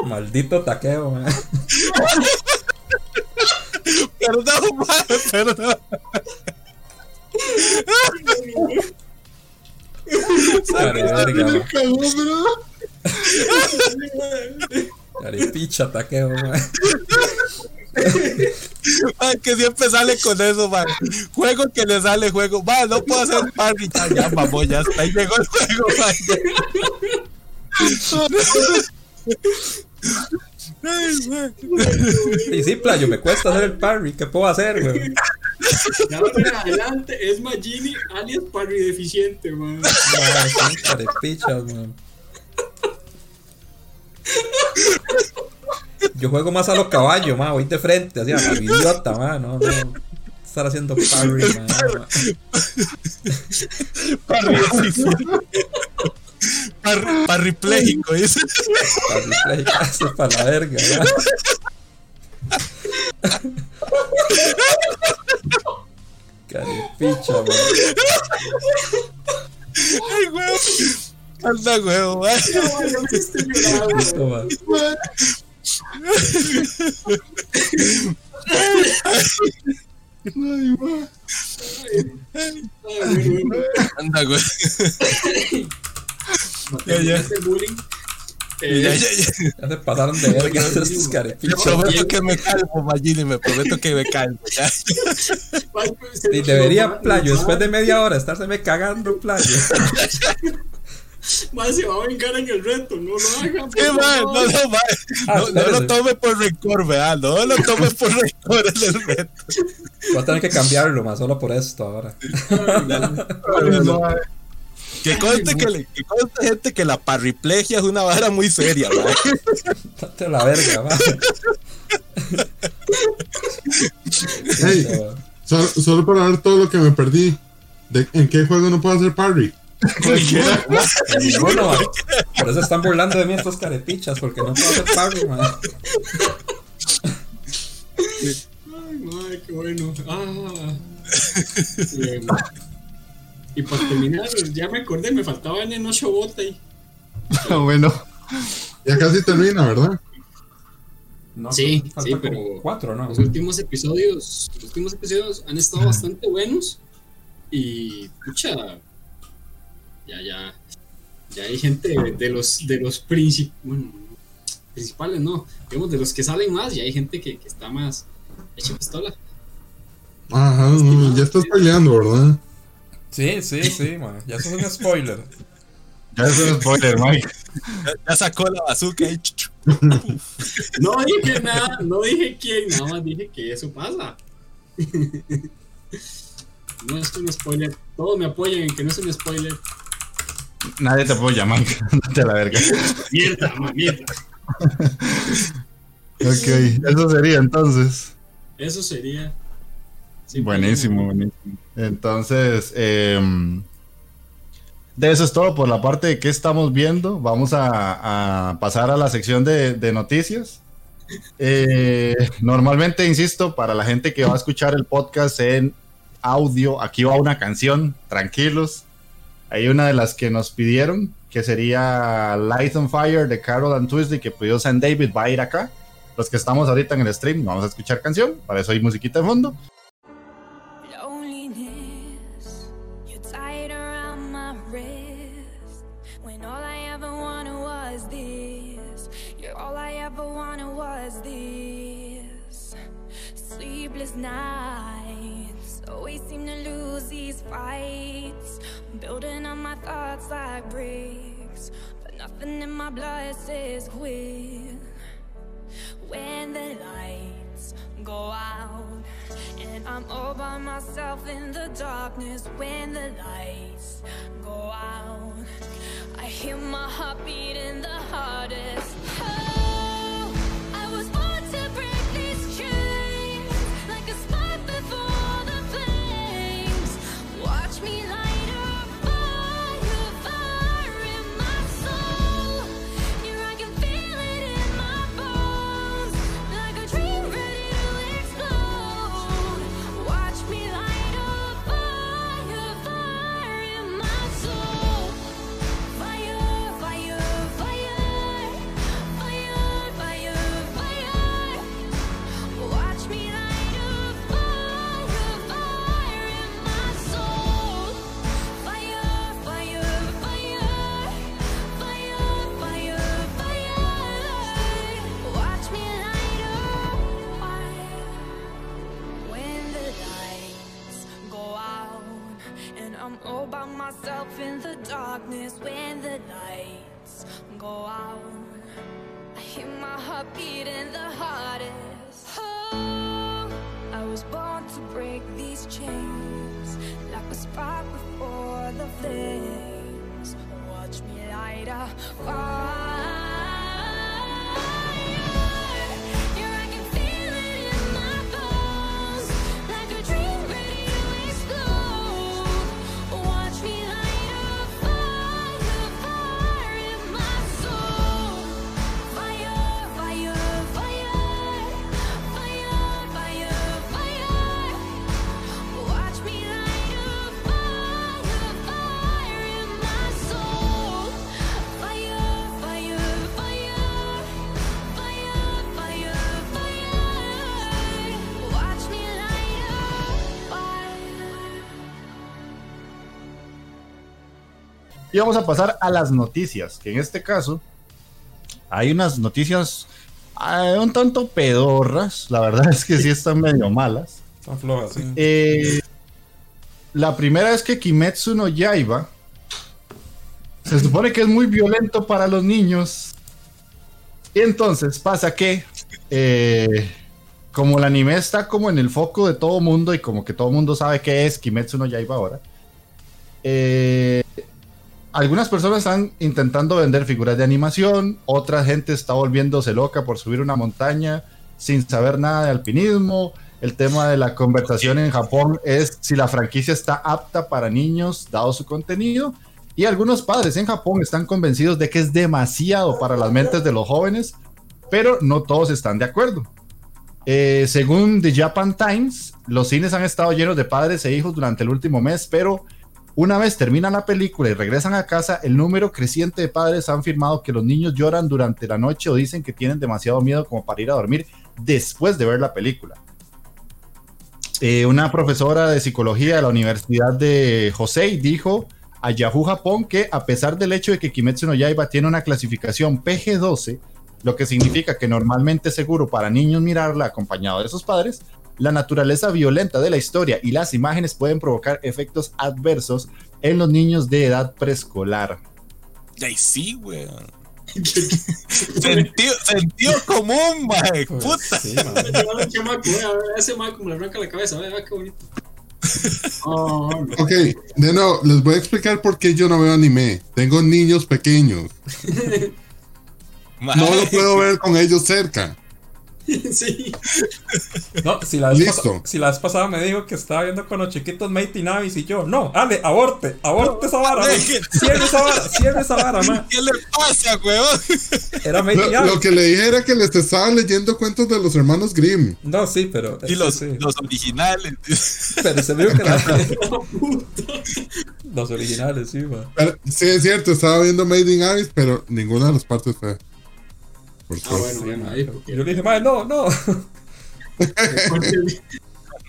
Maldito taqueo, man. Perdón, perdón. Care verga, man. que siempre sale con eso, man. Juego que le sale juego. Man, no puedo hacer parry. Ya, ya, vamos, ya está. Ahí llegó el juego, man. Y sí, playo, me cuesta hacer el parry. ¿Qué puedo hacer, ahora en adelante es Magini alias Parry deficiente, man. Man. Yo juego más a los caballos, man. Voy de frente, así a idiota, man. No, no. Estar haciendo parry, man. Parry parripléjico, dice. Eso es para la verga, man. Carepicha, man. Ay, güey. Anda, huevo, man. Ay, bueno. Anda, güey. Ya, ya. Bullying. Eh, Ya, ya, ya. Ya se pasaron de verga estos Te carepichos. prometo que me calmo, Magini, me prometo que me calmo. Ya. Y debería playo, después de media hora, estárseme cagando playo. Mae, se va a vengar en el reto, no lo Sí, favor. no, no, man. Ah, No, no espérese. lo tome por rencor, ¿verdad? No lo tome por rencor en el reto. Voy a tener que cambiarlo más solo por esto ahora. Que conste, que, le- que conste, gente, que la parriplegia es una vara muy seria, ¿verdad? Date la verga, man. Hey, solo, solo para ver todo lo que me perdí. ¿De, ¿En qué juego no puedo hacer parry? Ninguno, man. Por eso están burlando de mí estos carepichas, porque no puedo hacer parry, man. Ay, madre, qué bueno. Ah. Bien. Y para terminar, ya me acordé, me faltaba en Enocho Bota ahí. bueno, Ya casi termina, ¿verdad? No, Sí, sí, como pero- Cuatro, ¿no? Los últimos episodios, los últimos episodios han estado bastante buenos. Y pucha, ya, ya, ya hay gente de, de los, de los princip- bueno, principales, no, digamos de los que salen más, y hay gente que, que está más hecha pistola. Ajá, no, ya estás peleando, ¿verdad? Sí, sí, sí, man. Ya eso es un spoiler. ya es un spoiler, Mike. Ya, ya sacó la bazooka y. No dije nada, no dije quién, nada más dije que eso pasa. No es un spoiler, todos me apoyan en que no es un spoiler. Nadie te apoya, Mike. Date la verga. Mierda, mierda. Ok, eso sería entonces. Eso sería. Buenísimo, buenísimo. Entonces, em, de eso es todo por la parte de qué estamos viendo. Vamos a, a pasar a la sección de, de noticias. Eh, normalmente, insisto, para la gente que va a escuchar el podcast en audio, aquí va una canción, tranquilos. Hay una de las que nos pidieron, que sería Light on Fire de Carol and Tuesday, que pidió San David, va a ir acá. Los que estamos ahorita en el stream, vamos a escuchar canción, para eso hay musiquita de fondo. But nothing in my blood says quit when the lights go out and I'm all by myself in the darkness when the lights go out I hear my heart beating the hardest. oh, by myself in the darkness when the lights go out. I hear my heart beating the hardest. Oh, I was born to break these chains. Like a spark before the flames. Watch me light a fire Y vamos a pasar a las noticias, que en este caso hay unas noticias eh, un tanto pedorras, la verdad es que sí están medio malas. Están flojas, sí. Eh, la primera es que Kimetsu no Yaiba se supone que es muy violento para los niños. Y entonces pasa que, eh, como el anime está como en el foco de todo mundo y como que todo mundo sabe qué es Kimetsu no Yaiba ahora, eh, algunas personas están intentando vender figuras de animación, otra gente está volviéndose loca por subir una montaña sin saber nada de alpinismo. El tema de la conversación en Japón es si la franquicia está apta para niños, dado su contenido. Y algunos padres en Japón están convencidos de que es demasiado para las mentes de los jóvenes, pero no todos están de acuerdo. Eh, según The Japan Times, los cines han estado llenos de padres e hijos durante el último mes, pero una vez terminan la película y regresan a casa, el número creciente de padres han afirmado que los niños lloran durante la noche o dicen que tienen demasiado miedo como para ir a dormir después de ver la película. Eh, una profesora de psicología de la Universidad de Josei dijo a Yahoo Japón que a pesar del hecho de que Kimetsu no Yaiba tiene una clasificación PG-12, lo que significa que normalmente es seguro para niños mirarla acompañado de sus padres, la naturaleza violenta de la historia y las imágenes pueden provocar efectos adversos en los niños de edad preescolar. Ay, sí, weón. sentido, sentido común, mae. Pues, Puta. sí, ese mae como le arranca la cabeza, vea, qué bonito. Oh. Ok, de nuevo, les voy a explicar por qué yo no veo anime. Tengo niños pequeños. No lo puedo ver con ellos cerca. sí. No, si la, vez Listo. si la vez pasada me dijo que estaba viendo con los chiquitos Mighty Navis y yo, no, Ale, aborte, aborte esa vara. Cierre esa vara, cierre esa vara, man. ¿Qué le pasa, weón? Era Mighty Lo, Navis. lo que le dije era que les estaba leyendo cuentos de los hermanos Grimm. No, sí, pero. Y los, sí, los originales. Pero se vio que la-. Los originales, sí, man. Pero, sí, es cierto, estaba viendo Made in Abyss, pero ninguna de las partes fue. Por Ah, bueno, bueno, ahí, porque Yo le dije, madre, no, no.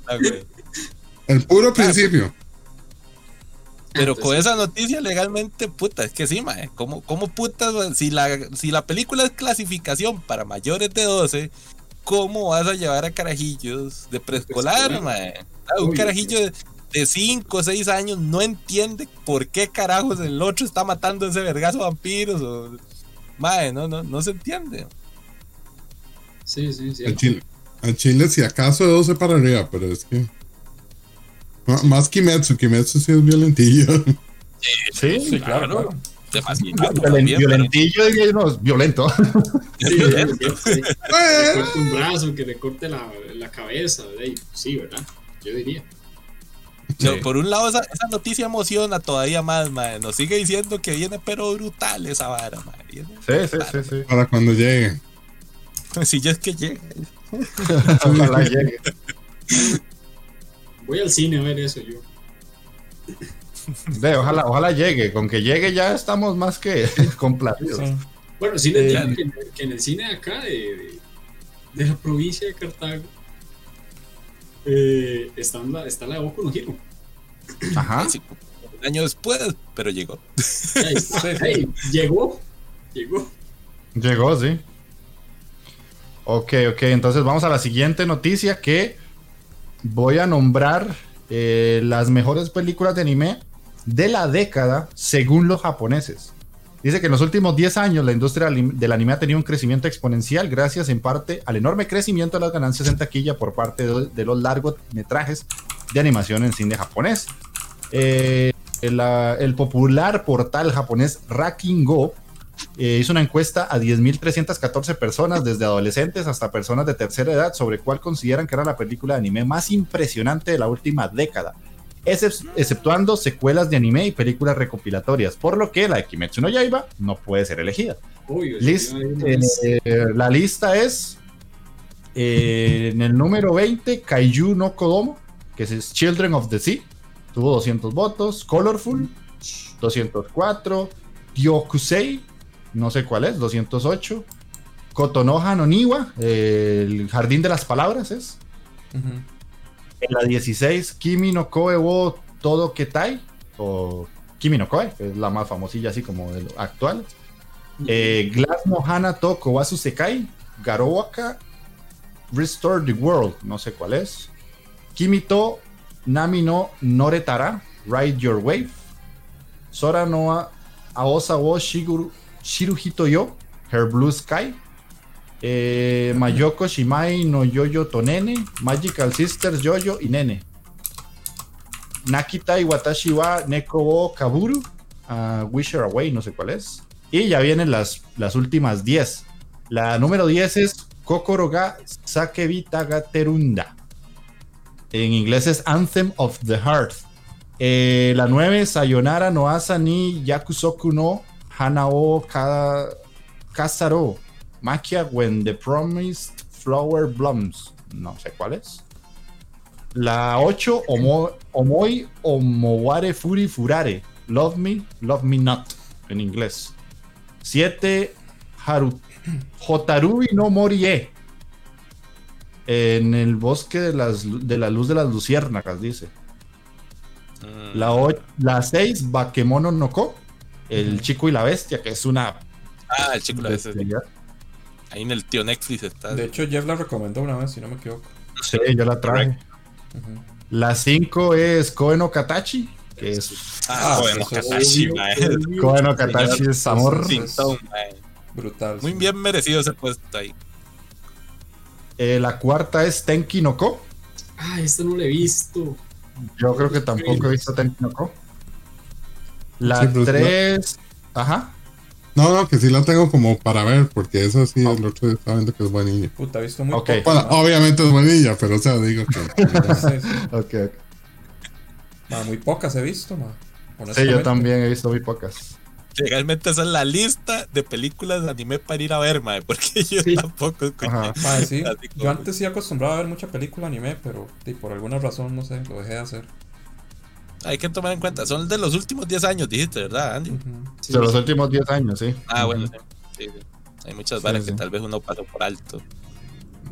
Ah. El puro principio. Pero con esa noticia legalmente, puta, es que sí, mae. ¿Cómo, cómo putas, si la, si la película es clasificación para mayores de 12, ¿cómo vas a llevar a carajillos de preescolar, mae? Ah, un carajillo de, de 5 o 6 años no entiende por qué carajos el otro está matando a ese vergazo vampiros. O, mae, no, no, no se entiende. Sí, sí, sí. A Chile, a Chile, si acaso de 12 para arriba, pero es que. M- Más Kimetsu, Kimetsu sí es violentillo. Sí, Sí, claro, claro. Violen- violentillo, no, es violento. Sí, sí, sí, sí. Que le corte un brazo, que le corte la, la cabeza, sí, ¿verdad? Yo diría. No, por un lado, esa, esa noticia emociona todavía más, mae. Nos sigue diciendo que viene, pero brutal esa vara. Viene Sí, sí, brutal. sí, sí. Para cuando llegue. Si ya es que llega. Ojalá llegue. Voy al cine a ver eso yo. Ve, ojalá, ojalá llegue. Con que llegue ya estamos más que complacidos. Sí. Bueno, sí le Eh, que, en- que en el cine de acá, de, de, de la provincia de Cartago, eh, está, la, está la de Boku no Hero. Ajá. Sí, un año después, pero llegó. Llegó. Llegó. Llegó, sí. Ok, ok. Entonces vamos a la siguiente noticia que voy a nombrar eh, las mejores películas de anime de la década según los japoneses. Dice que en los últimos 10 años la industria del anime ha tenido un crecimiento exponencial gracias en parte al enorme crecimiento de las ganancias en taquilla por parte de, de los largometrajes de animación en cine japonés. Eh, el popular portal japonés Raking Go eh, hizo una encuesta a 10.314 personas, desde adolescentes hasta personas de tercera edad, sobre cuál consideran que era la película de anime más impresionante de la última década, exceptuando secuelas de anime y películas recopilatorias, por lo que la de Kimetsu no Yaiba no puede ser elegida. Obvio. Lis- yo de una vez- eh, la lista es eh, en el número 20, Kaiju no Kodomo, que es Children of the Sea, tuvo 200 votos, Colorful, 204, Gyokusei, no sé cuál es, 208, Kotonoha no Niwa, eh, el Jardín de las Palabras es, Ujú. En la 16, Kimi no Koe wo Todo Ketai, o Kimi no Koe, que es la más famosilla así como actual. Eh, Glass Mohana to Kowasu Sekai, Garowaka Restore the World, no sé cuál es. Kimito Nami no Noretara, Ride Your Wave. Sora no Aosa wo Shiguru, Shiruhito yo, Her Blue Sky. Eh, Mayoko Shimai no Yoyo Tonene, Magical Sisters Yoyo y Nene. Nakita y Watashi wa Neko wo Kaburu, Wish Her Away, no sé cuál es. Y ya vienen las, las últimas 10. La número 10 es Kokoro ga Tagaterunda. En inglés es Anthem of the Heart. Eh, la 9 Sayonara no Asa ni Yakusoku no Hanao ka, Kasaro. Makia when the promised flower blooms. No sé cuál es. La 8 Omo- Omoi Omoware Furi Furare. Love me, love me not. En inglés. 7 Haru, Hotarubi no Morie. En el bosque de, las, de la luz de las luciérnagas, dice. Mm, La, o- la 6, Bakemono no Ko. El chico y la bestia, que es una. ah, el chico la vez. bestialidad. Ahí en el tío Netflix está. De hecho, Jeff la recomendó una vez, si no me equivoco. Sí, yo la traje. La 5 es Koe no Katachi, que es. ah, Ah, bueno, eso es Katashi, Obvio, mae. obvio. Koe no Katachi es amor. Sintón. Brutal. Muy sí. bien merecido ese puesto ahí. Eh, la cuarta es Tenki no Ko. Ah, esta no la he visto. Yo creo que tampoco he visto Tenki no Ko. La Sí, pero- 3. Ajá. No, no, que sí la tengo como para ver, porque eso sí, el otro está viendo que es buenilla. Puta, he visto muy Ok. poco, Bueno, ma. obviamente es buenilla, pero o sea, digo que. Sí, sí. Ok, ok. Ma, muy pocas he visto, ma. Sí, yo también he visto muy pocas. Legalmente esa es la lista de películas de anime para ir a ver, mae. Porque yo Sí. tampoco escuché. Ajá. Ma, sí. Yo antes sí acostumbraba a ver mucha película anime, pero sí, por alguna razón, no sé, lo dejé de hacer. Hay que tomar en cuenta, son de los últimos 10 años, dijiste, ¿verdad, Andy? Sí, De los últimos 10 años, sí. Ah, bueno, sí. sí, sí. Hay muchas Sí, varas sí. que tal vez uno pasó por alto.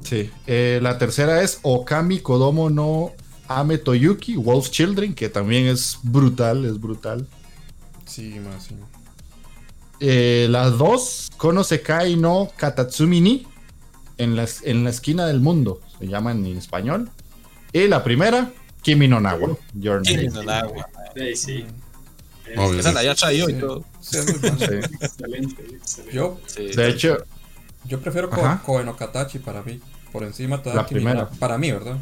Sí. Eh, la tercera es Okami Kodomo no Ame Toyuki, Wolf Children, que también es brutal, es brutal. Sí, ma, sí. Eh, las dos, Kono Sekai no Katatsumi ni, en la, en la esquina del mundo, se llama en español. Y la primera, Kimi no Nawa, Name. no, güey. Sí, sí. Obvio. Esa la había traído y Sí. todo. Sí. Excelente, excelente. Yo, Sí. De hecho, yo prefiero Ko- Ajá. Koe no Katachi para mí. Por encima todavía La Kimi primera. no- Para mí, ¿verdad?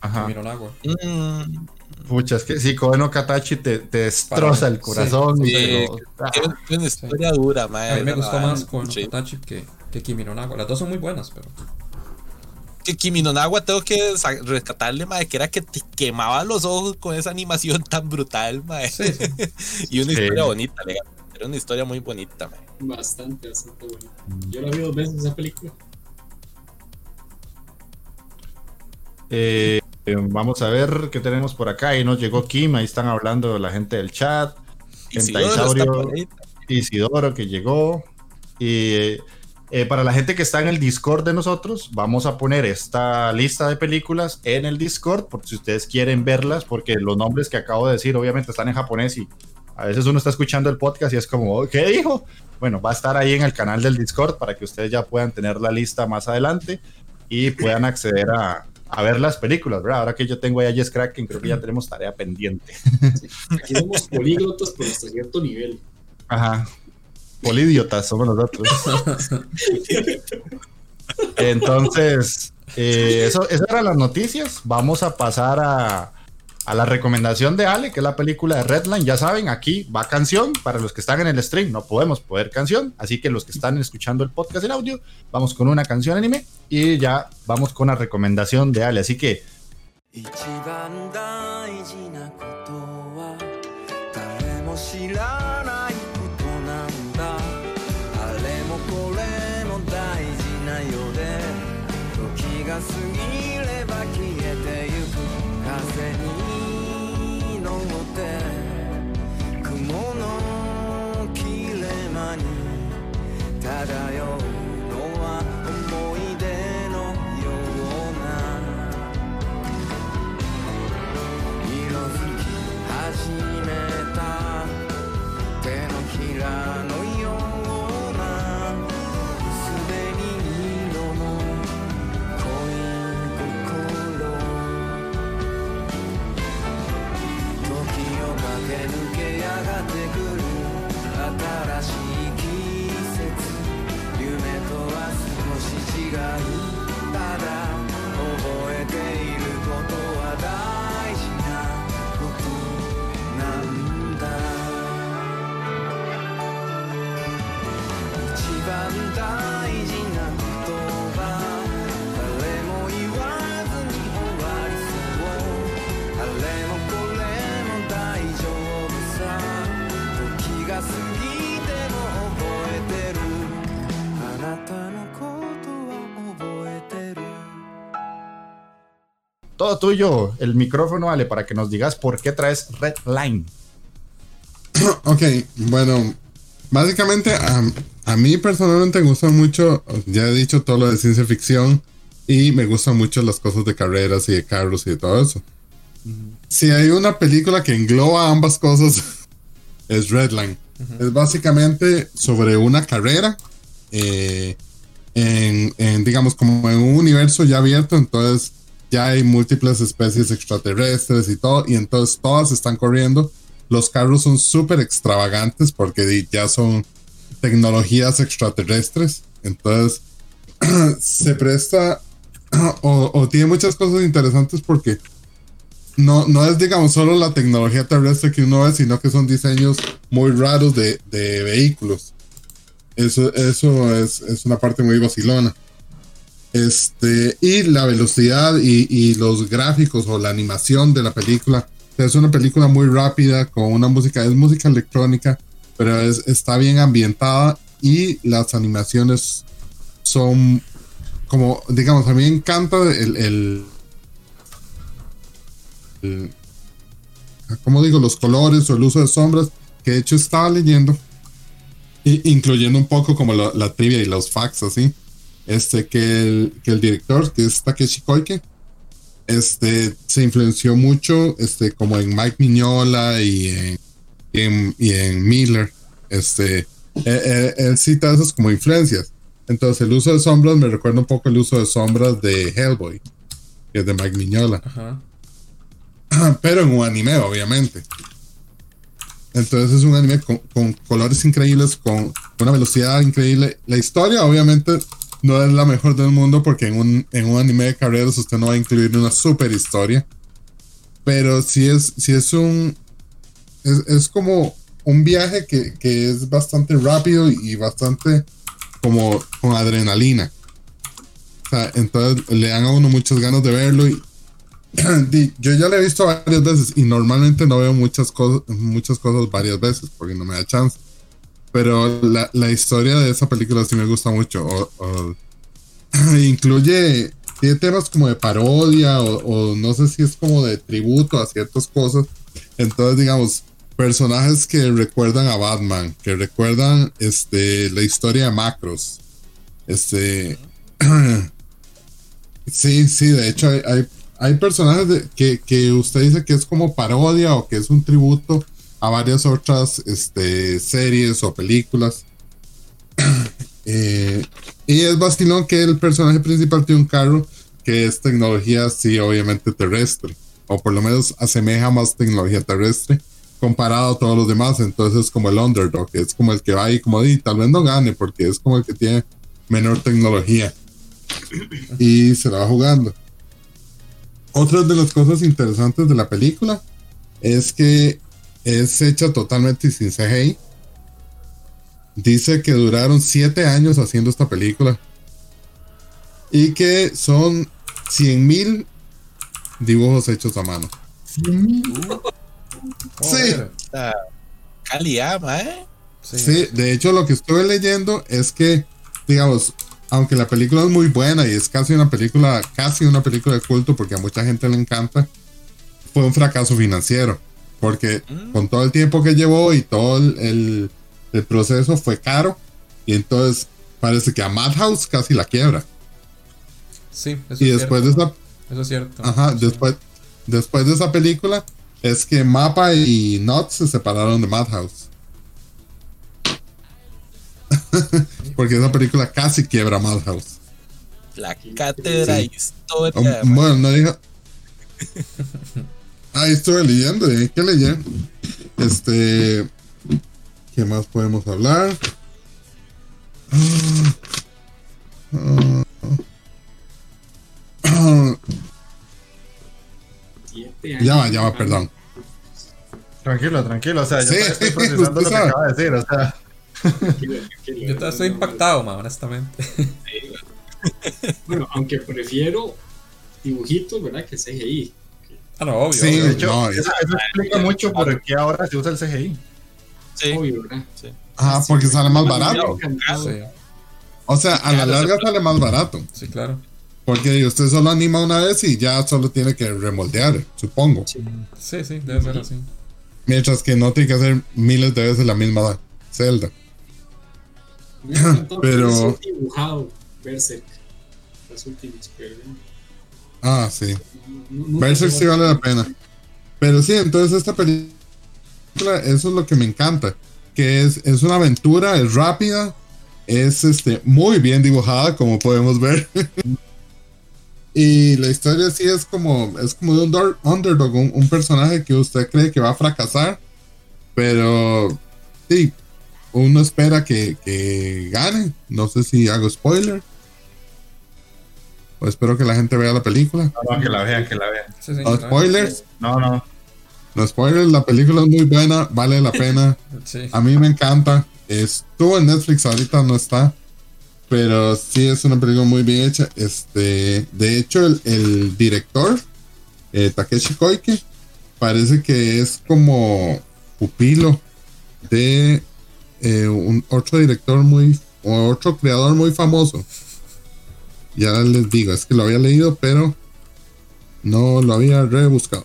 ajá. Kimi no Nawa. Mm, Pucha, es que sí, Koe no Katachi te, te destroza el corazón. Sí, pero- ah, una historia dura, mae. A mí me gustó más Koe no Sí. Katachi que, que Kimi no Nawa. Las dos son muy buenas, pero. Que Kimi no Nawa tengo que rescatarle, mae, que era que te quemaba los ojos con esa animación tan brutal. Sí, sí. y una Sí. historia bonita, legal. Era una historia muy bonita. Bastante, bastante bueno. Yo la vi dos veces esa película. Eh, eh, vamos a ver qué tenemos por acá. Ahí nos llegó Kim, ahí están hablando la gente del chat. Isidoro. Isidoro que llegó. Y eh, para la gente que está en el Discord de nosotros, vamos a poner esta lista de películas en el Discord, por si ustedes quieren verlas, porque los nombres que acabo de decir obviamente están en japonés y a veces uno está escuchando el podcast y es como, ¿qué dijo? Bueno, va a estar ahí en el canal del Discord para que ustedes ya puedan tener la lista más adelante y puedan acceder a, a ver las películas, ¿verdad? Ahora que yo tengo ahí a Jess Kraken, creo que ya tenemos tarea pendiente. Aquí somos políglotas, pero hasta cierto nivel. Ajá. Polidiotas somos nosotros. Entonces, eh, eso, esas eran las noticias. Vamos a pasar a, a la recomendación de Ale, que es la película de Redline. Ya saben, aquí va canción. Para los que están en el stream, no podemos poder canción. Así que los que están escuchando el podcast en audio, vamos con una canción anime y ya vamos con la recomendación de Ale. Así que が過ぎれば消えてゆく風に乗って雲の切れ間に漂う新しい季節夢とは少し違うただ覚えていることは大事なことなんだ一番大事な todo tuyo el micrófono, Ale, para que nos digas por qué traes Red Line. Ok, bueno, básicamente a, a mí personalmente me gusta mucho, ya he dicho todo lo de ciencia ficción y me gustan mucho las cosas de carreras y de carros y de todo eso. Si hay una película que engloba ambas cosas, es Redline. Es básicamente sobre una carrera eh, en, en, digamos, como en un universo ya abierto, entonces ya hay múltiples especies extraterrestres y todo, y entonces todas están corriendo. Los carros son súper extravagantes porque ya son tecnologías extraterrestres, entonces se presta o, tiene muchas cosas interesantes porque no, no es, digamos, solo la tecnología terrestre que uno ve, sino que son diseños muy raros de, de vehículos. Eso, eso es, es, una parte muy vacilona. Este, y la velocidad y, los gráficos o la animación de la película. Es una película muy rápida, con una música, es música electrónica, pero es, está bien ambientada y las animaciones son como, digamos, a mí me encanta el, el como digo, los colores o el uso de sombras, que de hecho estaba leyendo, incluyendo un poco como la, la trivia y los facts así, este, que el, que el director, que es Takeshi Koike, este, se influenció mucho, este, como en Mike Mignola y en, y en, y en Miller, este, él, él, cita esas como influencias. Entonces el uso de sombras me recuerda un poco el uso de sombras de Hellboy, que es de Mike Mignola. Ajá pero en un anime, obviamente. Entonces es un anime con, con, colores increíbles, con una velocidad increíble. La historia, obviamente, no es la mejor del mundo porque en un, en un anime de carreras usted no va a incluir una super historia. Pero sí es, sí es un. Es, es como un viaje que, que, es bastante rápido y bastante como con adrenalina. Entonces le dan a uno muchas ganas de verlo y, yo ya la he visto varias veces y normalmente no veo muchas cosas, muchas cosas varias veces porque no me da chance. Pero la, la historia de esa película sí me gusta mucho. Incluye, tiene temas como de parodia o, no sé si es como de tributo a ciertas cosas. Entonces, digamos, personajes que recuerdan a Batman, que recuerdan este, la historia de Macros. Este. sí, sí, de hecho hay, hay personajes que, que, usted dice que es como parodia o que es un tributo a varias otras este, series o películas. eh, y es vacilón que el personaje principal tiene un carro que es tecnología, sí, obviamente terrestre, o por lo menos asemeja más tecnología terrestre comparado a todos los demás. Entonces, es como el underdog, es como el que va ahí, como di, tal vez no gane porque es como el que tiene menor tecnología y se la va jugando. Otra de las cosas interesantes de la película es que es hecha totalmente sin CGI. Dice que duraron siete años haciendo esta película. Y que son 100 mil dibujos hechos a mano. Uh, sí. Calidad, ¿eh? Sí. sí, de hecho lo que estuve leyendo es que, digamos, aunque la película es muy buena y es casi una película, casi una película de culto porque a mucha gente le encanta, fue un fracaso financiero. Porque mm. con todo el tiempo que llevó y todo el, el, el, proceso fue caro. Y entonces parece que a Madhouse casi la quiebra. Sí, eso y es después cierto. de esa. Eso es cierto. Ajá, sí. después, después de esa película es que Mapa y Not se separaron de Madhouse. Porque esa película casi quiebra Madhouse. La cátedra sí. historia. Um, bueno, no dijo. Ahí estuve leyendo, ¿eh? ¿qué leí? Este. ¿Qué más podemos hablar? Uh, uh, ya va, ya va, perdón. Tranquilo, tranquilo. O sea, yo Sí, estoy procesando lo que acaba de decir. O sea, Yo estoy impactado, ma, honestamente. Bueno, aunque prefiero dibujitos, ¿verdad? Que CGI. Ah, no, obvio. Sí, obvio. de hecho, no, eso, eso explica mucho por qué ahora se usa el CGI. Sí, Obvio, ¿verdad? sí. Ajá, porque sale más barato. Sí, O sea, a la larga sale más barato. sí, claro. Porque usted solo anima una vez y ya solo tiene que remoldear, supongo. Sí, sí, debe ser así. Mientras que no tiene que hacer miles de veces la misma celda. Pero- es dibujado Berserk. Las últimas, pero Ah, sí. no- Berserk se sí vale la pena. Pero sí, entonces esta película, eso es lo que me encanta. Que es, es una aventura, es rápida, es este, muy bien dibujada, como podemos ver. y la historia sí es como, es como de un underdog, un, un personaje que usted cree que va a fracasar. Pero sí, uno espera que, que gane. No sé si hago spoiler. O espero que la gente vea la película. No, que la vean, que la vean. Sí, sí, No claro. spoilers. No, no. No spoilers, la película es muy buena, vale la pena. Sí. A mí me encanta. Estuvo en Netflix, ahorita no está. Pero sí es una película muy bien hecha. Este, de hecho, el, el director, eh, Takeshi Koike, parece que es como pupilo de eh, un otro director muy, o otro creador muy famoso. Ya les digo, es que lo había leído, pero no lo había rebuscado.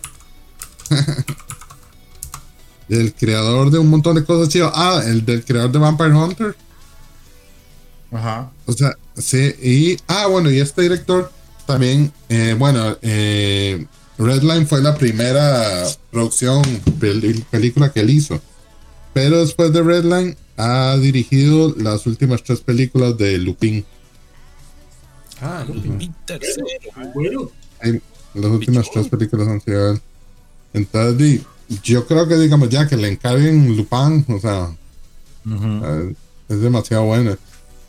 El creador de un montón de cosas chidas. Ah, el del creador de Vampire Hunter. Ajá. O sea, sí, y. Ah, bueno, y este director también. eh, bueno, eh, Redline fue la primera producción, película que él hizo. Pero después de Redline, ha dirigido las últimas tres películas de Lupin. Ah. Y tercero. Bueno, Las últimas tres películas han sido él. Entonces, yo creo que, digamos, ya que le encarguen Lupin, o sea. Eh, es demasiado buena.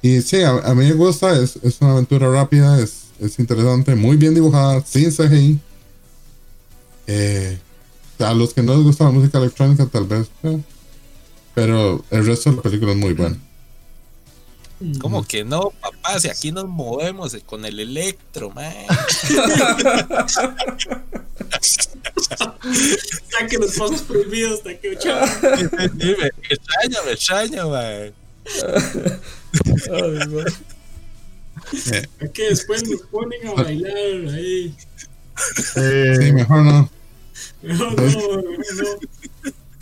Y sí, a, a mí me gusta, es, es una aventura rápida, es, es interesante, muy bien dibujada, sin CGI. Eh, a los que no les gusta la música electrónica, tal vez, eh, pero el resto de la película es muy buena. ¿Cómo que no, papá? Si aquí nos movemos con el electro, man. saque los pasos prohibidos, chavo. Sí, me extraña, me extraña, man. Ay, man. A que después nos ponen a bailar ahí. Eh, Sí, mejor no. No, no, no.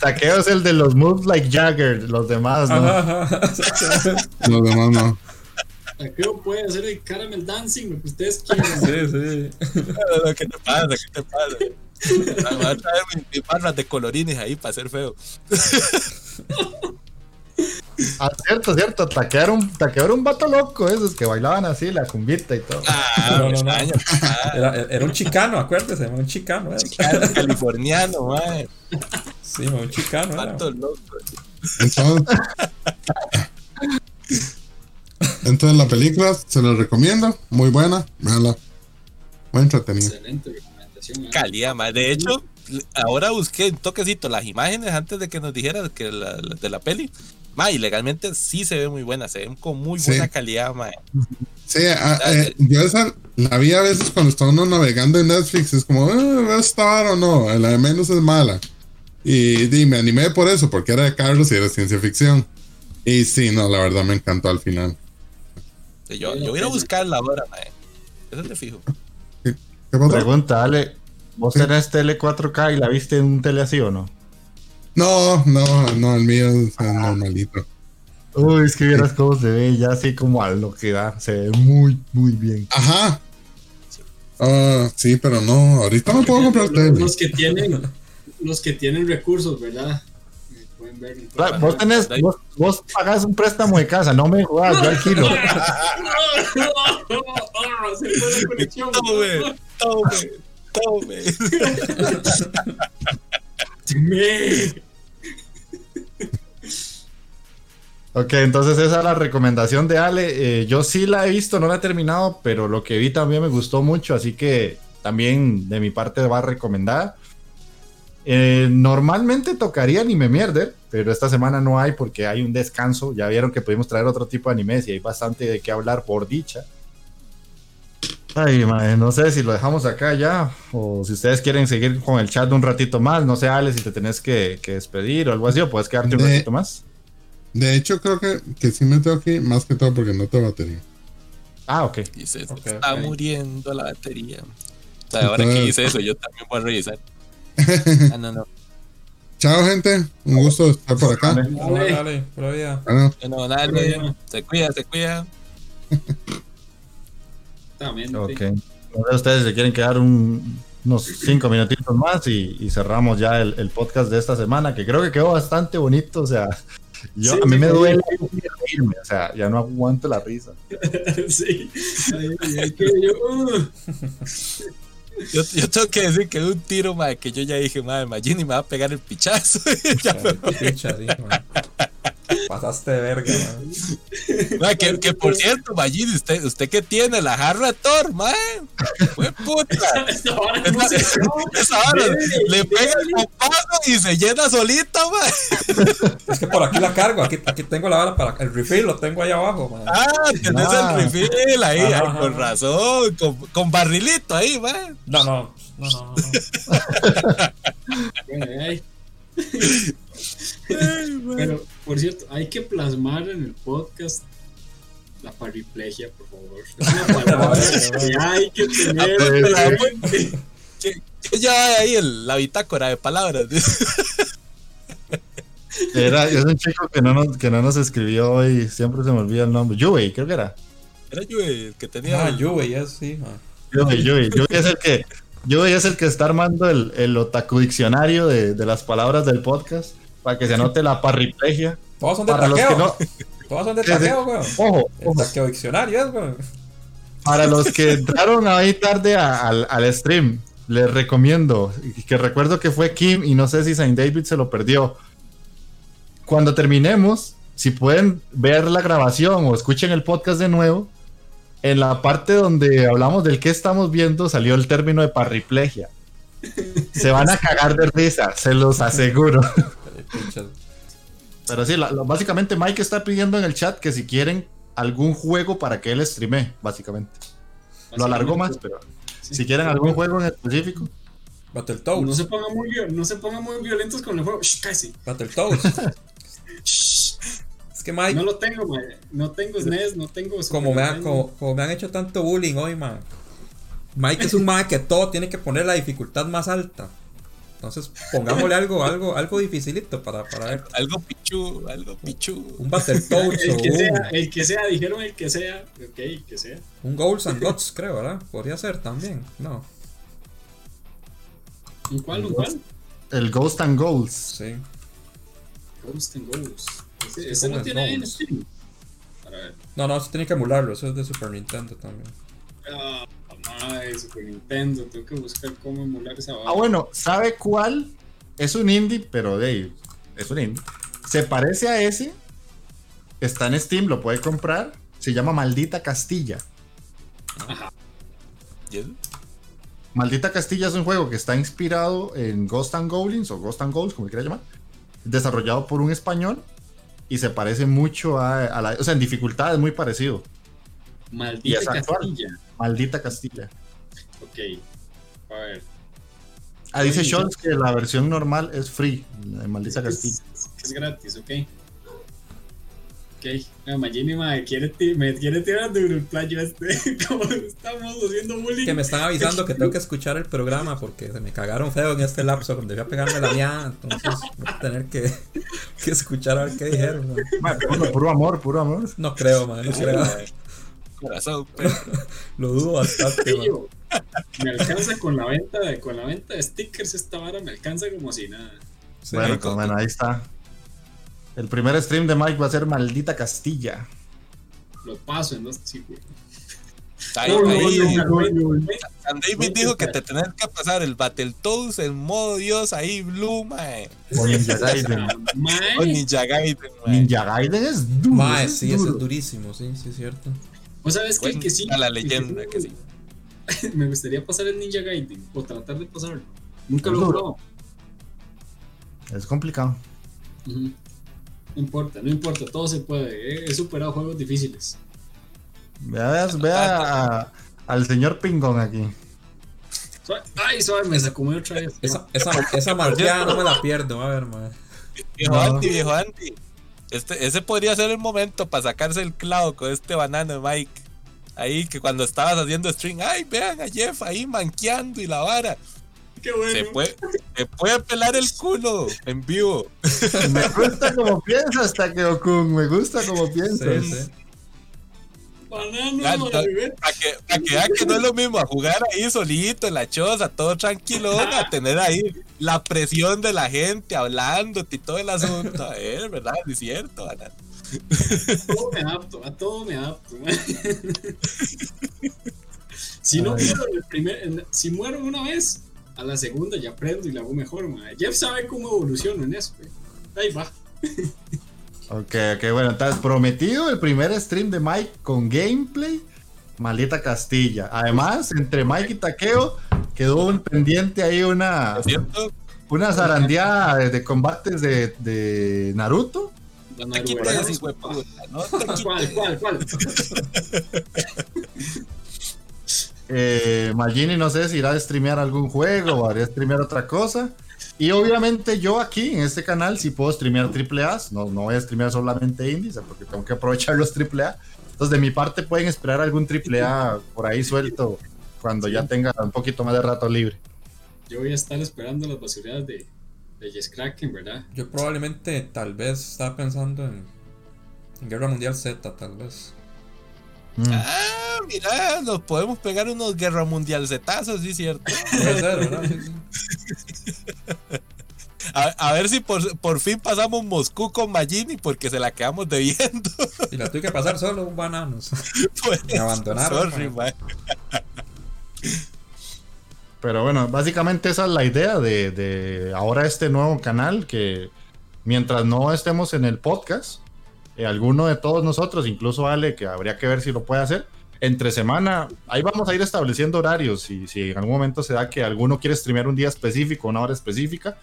Taqueo es el de los moves like Jagger, los demás, ¿no? Ajá, ajá, exactamente. Los demás no. Taqueo puede hacer el caramel dancing, lo que ustedes quieran. Sí, sí. No, no, ¿Qué te pasa? ¿Qué te pasa? Ah, Voy a traer mis, barras de colorines ahí para ser feo. Ah, cierto, cierto. Taqueo era un, taqueo era un vato loco, esos que bailaban así, la cumbita y todo. Ah, No, me no, no. extraña, papá. Era, era un chicano, acuérdese, un chicano. Era. Chicano californiano, man. Sí, un chicano. Era. Vato loco. Entonces, entonces la película se la recomiendo, muy buena, véanla. Muy entretenida. Excelente recomendación. ¿eh? Calidad. De hecho, ahora busqué un toquecito las imágenes antes de que nos dijeras que la, la- de la peli. Ma, y legalmente sí se ve muy buena, se ven con muy Sí. buena calidad, ma. Sí, a- eh, yo esa la vi a veces cuando está uno navegando en Netflix, es como, eh, ¿está vara o no? La de menos es mala. Y, di, me animé por eso, porque era de Carlos y era ciencia ficción. Y sí, no, la verdad me encantó al final. Yo, yo voy a ir a buscarla ahora, ma. Eso te fijo. ¿Qué pasó? Pregunta, Ale, ¿vos tenés tele 4K y la viste en un tele así o no? No, no, no, el mío es es normalito. Uy, es que vieras cómo se ve ya así como a lo que da. Se ve muy, muy bien. Ajá. Ah, sí, pero no, ahorita no puedo comprar tele. los que tienen, los que tienen recursos, ¿verdad? Eh, Pueden ver. Claro, Vos tenés, vos, vos pagás un préstamo de casa, no me jodas, yo alquilo. Tome, tome, tome. Me. Ok, entonces esa es la recomendación de Ale. Eh, yo sí la he visto, no la he terminado, pero lo que vi también me gustó mucho, así que también de mi parte va recomendada. Eh, normalmente tocaría anime mierder, pero esta semana no hay porque hay un descanso. Ya vieron que pudimos traer otro tipo de animes y hay bastante de qué hablar por dicha. Ay, madre, no sé si lo dejamos acá ya o si ustedes quieren seguir con el chat un ratito más. No sé, Ale, si te tenés que, que despedir o algo así, o puedes quedarte un ratito más. De hecho, creo que, que sí me tengo que ir, más que todo porque no tengo batería. Ah, ok. Dice, se Ok, está muriendo la batería. O sea, ahora que dice eso, yo también voy a revisar. Ah, no, no. Chao, gente. Un gusto estar por acá. Dale. Dale, dale, pura vida. Bueno, Bueno, dale, se cuida, se cuida. Exactamente. Ok. Sé ustedes se quieren quedar un- unos cinco minutitos más y, y cerramos ya el, el podcast de esta semana, que creo que quedó bastante bonito. O sea, yo, Sí, a mí me sí. duele reírme, o sea, ya no aguanto la risa. sí. Ay, ay, que yo, Yo, yo tengo que decir que de un tiro, madre, que yo ya dije, madre, Magini me va a pegar el pichazo. Picha, sí. Pasaste de verga, man. Que, que por cierto, Magini, usted, usted que tiene la jarra de Thor. Fue puta. Esa, vara le pega el copazo y se llena solita, madre. Es que por aquí la cargo, aquí, aquí tengo la vara para el refill, lo tengo ahí abajo, man. Ah, tenés Ah. el refill ahí, Ajá, ay, ajá. con razón, con, con barrilito ahí. No, no, no, no, no. Bueno. Pero, por cierto, hay que plasmar en el podcast la pariplegia, por favor. Es una palabra que hay que tener. Ah, ya ahí el, la bitácora de palabras. Era, es un chico que no, nos, que no nos escribió hoy, siempre se me olvida el nombre. Yui, creo que era. Era yo el que tenía. Ah, Juve, yes, sí. Yui, Yui. Yui es el que, Yui es el que está armando el, el otaku diccionario de, de las palabras del podcast para que se anote la parriplegia. Todos son de Para los que taqueo. no, Todos son de taqueo, weón. ojo, El ojo, taqueo diccionario es, weón. para los que entraron ahí tarde a- al, al stream, les recomiendo, que recuerdo que fue Kim y no sé si Saint David se lo perdió. Cuando terminemos, si pueden ver la grabación o escuchen el podcast de nuevo, en la parte donde hablamos del que estamos viendo salió el término de parriplegia. Se van a cagar de risa, se los aseguro. Pero sí, la- la- básicamente Mike está pidiendo en el chat que si quieren algún juego para que él streame, básicamente. Lo alargó más, pero Sí. si quieren algún juego en específico. Battletoads. No se pongan muy, no se pongan muy violentos con el juego. Shh, casi. Battletoads. Es que Mike, No lo tengo, mae. No tengo SNES, no tengo. como me, como, como me han hecho tanto bullying hoy, man. Mike es un man que todo tiene que poner la dificultad más alta. Entonces, pongámosle algo, algo, algo dificilito para, para ver. Algo pichu, algo pichu. Un Battletoads El que sea, el que sea, dijeron el que sea. Ok, el que sea. un Goals and Gods, creo, ¿verdad? Podría ser también. No, ¿Un cuál? ¿Un cuál? El Ghost and Goals. sí. Ghost and Ghost. Ese, Sí, ese ¿cómo no tiene ahí en? Steam. Para ver. No, no, sí tiene que emularlo. Eso es de Super Nintendo también. Ah, madre, Super Nintendo. Tengo que buscar cómo emular esa Ah, vara. bueno, ¿sabe cuál? Es un indie, pero de ahí, es un indie. Se parece a ese. Está en Steam, lo puede comprar. Se llama Maldita Castilla. ¿Y Maldita Castilla es un juego que está inspirado en Ghost and Goblins o Ghost and Goals, como quiera llamar. Desarrollado por un español y se parece mucho a, a la. O sea, en dificultad es muy parecido. Maldita. Castilla. Maldita Castilla. Ok. A ver. Ah, dice Scholz que la versión normal es free. la de Maldita Castilla. Es, es gratis, ok. Ok. No, Magini, madre, quiere ti- me quiere tirar duro el playo este. Como estamos haciendo bullying. Que me están avisando que tengo que escuchar el programa porque se me cagaron feo en este lapso donde voy a pegarme la mía. Entonces voy a tener que, que escuchar a ver qué dijeron. man. Ma, puro, puro amor, puro amor. No creo, man, no creo. Corazón, pero. Lo dudo bastante, man. Me alcanza con la venta de, con la venta de stickers esta vara, me alcanza como si nada. Sí. bueno, pues, bueno, ahí está. El primer stream de Mike va a ser Maldita Castilla. Lo paso en dos sí, güey. Ahí, No, no, ahí, no, no, no, no. San David dijo que te tenés que pasar el Battletoads en modo Dios ahí, Blue, mae. O Ninja Gaiden. O Ninja Gaiden, mae. Ninja Gaiden es duro. Mae, es sí, eso es durísimo, sí, sí, es cierto. ¿Vos sabes que el que sí? A la el leyenda, que sí. Me gustaría pasar el Ninja Gaiden o tratar de pasarlo. Nunca lo he. Es complicado. Ujú. No importa, no importa, todo se puede. He, he superado juegos difíciles. Vea, vea a- al señor Pingón aquí. Ay, suave, me sacó otra vez. Esa, esa, esa no me la pierdo, a ver, man. Viejo No. Andy, viejo Andy. Este, ese podría ser el momento para sacarse el clavo con este banano de Mike. Ahí que cuando estabas haciendo stream, ay, vean a Jeff ahí manqueando y la vara. Qué Se puede, se puede pelar el culo en vivo. Me gusta como piensas, Takeo-kun. Me gusta como Sí, piensas. sí. Banano, ya. Oliver. Para que, pa' que vean que no es lo mismo a jugar ahí solito en la choza, todo tranquilo, a tener ahí la presión de la gente hablándote y todo el asunto. A ver, ¿verdad? Es cierto, banano. A todo me adapto, a todo me adapto. si no muero en el primer, en- si muero una vez, a la segunda ya aprendo y la hago mejor. man. Jeff sabe cómo evoluciono en eso. güey. Ahí va. Ok, ok, bueno, entonces prometido el primer stream de Mike con gameplay. Malita Castilla. Además, entre Mike y Takeo quedó un pendiente ahí una, una zarandeada de, de combates de, de Naruto. ¿Cuál, cuál, cuál? Eh, Magini no sé si irá a streamear algún juego o hará streamear otra cosa. Y obviamente yo aquí en este canal sí puedo streamear AAA. No, no voy a streamear solamente indies porque tengo que aprovechar los AAA. Entonces de mi parte pueden esperar algún AAA por ahí suelto cuando ya tenga un poquito más de rato libre. Yo voy a estar esperando las basureras de, de Jess Kraken, ¿verdad? Yo probablemente, tal vez, estaba pensando en, en Guerra Mundial Z, tal vez. Mm. Ah, mira, nos podemos pegar unos guerra mundial zetazos, sí, cierto. Puede ser, ¿verdad? Sí, sí. A, a ver si por, por fin pasamos Moscú con Magini porque se la quedamos debiendo. Y la tuve que pasar solo un bananos. Pues, Me abandonaron. sorry, man. man. Pero bueno, básicamente esa es la idea de, de ahora este nuevo canal que mientras no estemos en el podcast, eh, alguno de todos nosotros, incluso Ale, que habría que ver si lo puede hacer, entre semana, ahí vamos a ir estableciendo horarios y si en algún momento se da que alguno quiere streamear un día específico, una hora específica,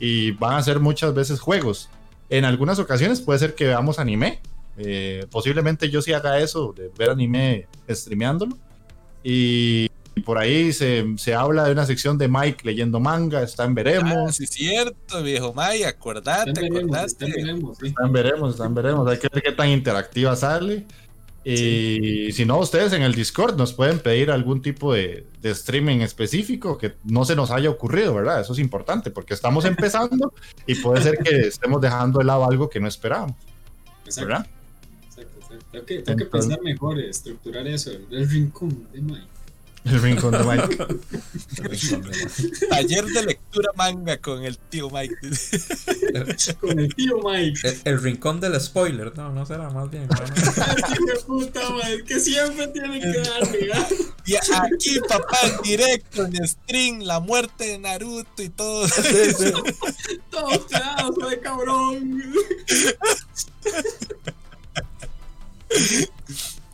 y van a ser muchas veces juegos. En algunas ocasiones puede ser que veamos anime. eh, posiblemente yo sí haga eso, de ver anime streameándolo. Y por ahí se, se habla de una sección de Mike leyendo manga, está en Ah, veremos, sí, cierto, viejo May, acordate, Están veremos, acordate. están veremos, sí. está en veremos, está en veremos. Hay que ver qué tan interactiva sale. Y si no, ustedes en el Discord nos pueden pedir algún tipo de, de streaming específico que no se nos haya ocurrido, ¿verdad? Eso es importante porque estamos empezando y puede ser que estemos dejando de lado algo que no esperábamos, Exacto, ¿verdad? exacto, exacto. Tengo que, tengo que Entonces- pensar mejor, estructurar eso, el rincón de Mike. El rincón de Mike. Taller de lectura manga con el tío Mike. Con el tío Mike. El, el rincón del spoiler, no, no será más bien. de puta madre, que siempre tienen que ¿verdad? Y aquí, papá, en directo, en stream, la muerte de Naruto y todo. Todos pedazos de cabrón.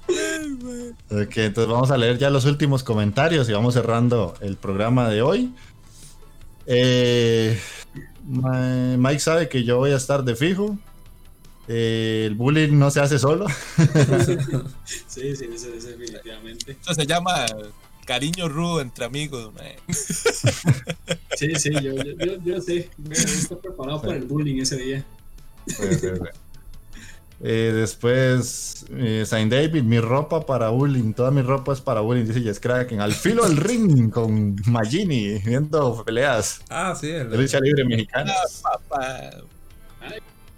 Ok, entonces vamos a leer ya los últimos comentarios y vamos cerrando el programa de hoy. Eh, Mike sabe que yo voy a estar de fijo. Eh, el bullying no se hace solo. Sí, sí, eso es definitivamente. Eso se llama cariño rudo entre amigos. man. Sí, sí, yo, yo, yo, yo sé. Yo estoy preparado para el bullying ese día. Eh, después, eh, Saint David, mi ropa para bullying, toda mi ropa es para bullying, dice Jess Kraken. Al filo del ring con Magini, viendo peleas Ah, sí, el, de lucha libre mexicana. Ah, papá.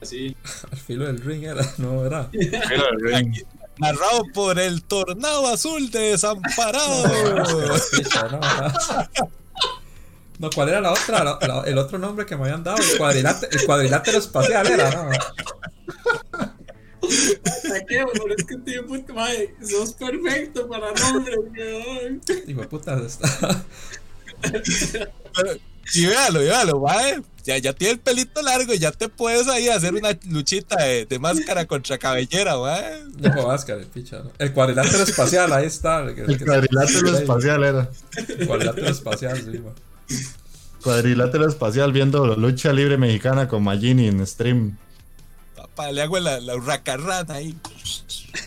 Así. al filo del ring era, no era. Filo del ring. Narrado por el tornado azul de desamparado. No, no. No, ¿cuál era la otra? La- la- el otro nombre que me habían dado, el cuadrilátero, el cuadrilátero espacial era, ¿no? Pero es que tío puta madre, sos perfecto para nombres, weón. Digo, puta, está. Y véalo, véalo, mae. Ya, ya tiene el pelito largo y ya te puedes ahí hacer una luchita de, de máscara contra cabellera, mae. No jodas, cara, picha, ¿no? El cuadrilátero espacial, ahí está. El, El cuadrilátero espacial era. El cuadrilátero espacial, sí, man. Cuadrilátero espacial viendo la lucha libre mexicana con Magini en stream. Le hago la, la hurracarrana ahí.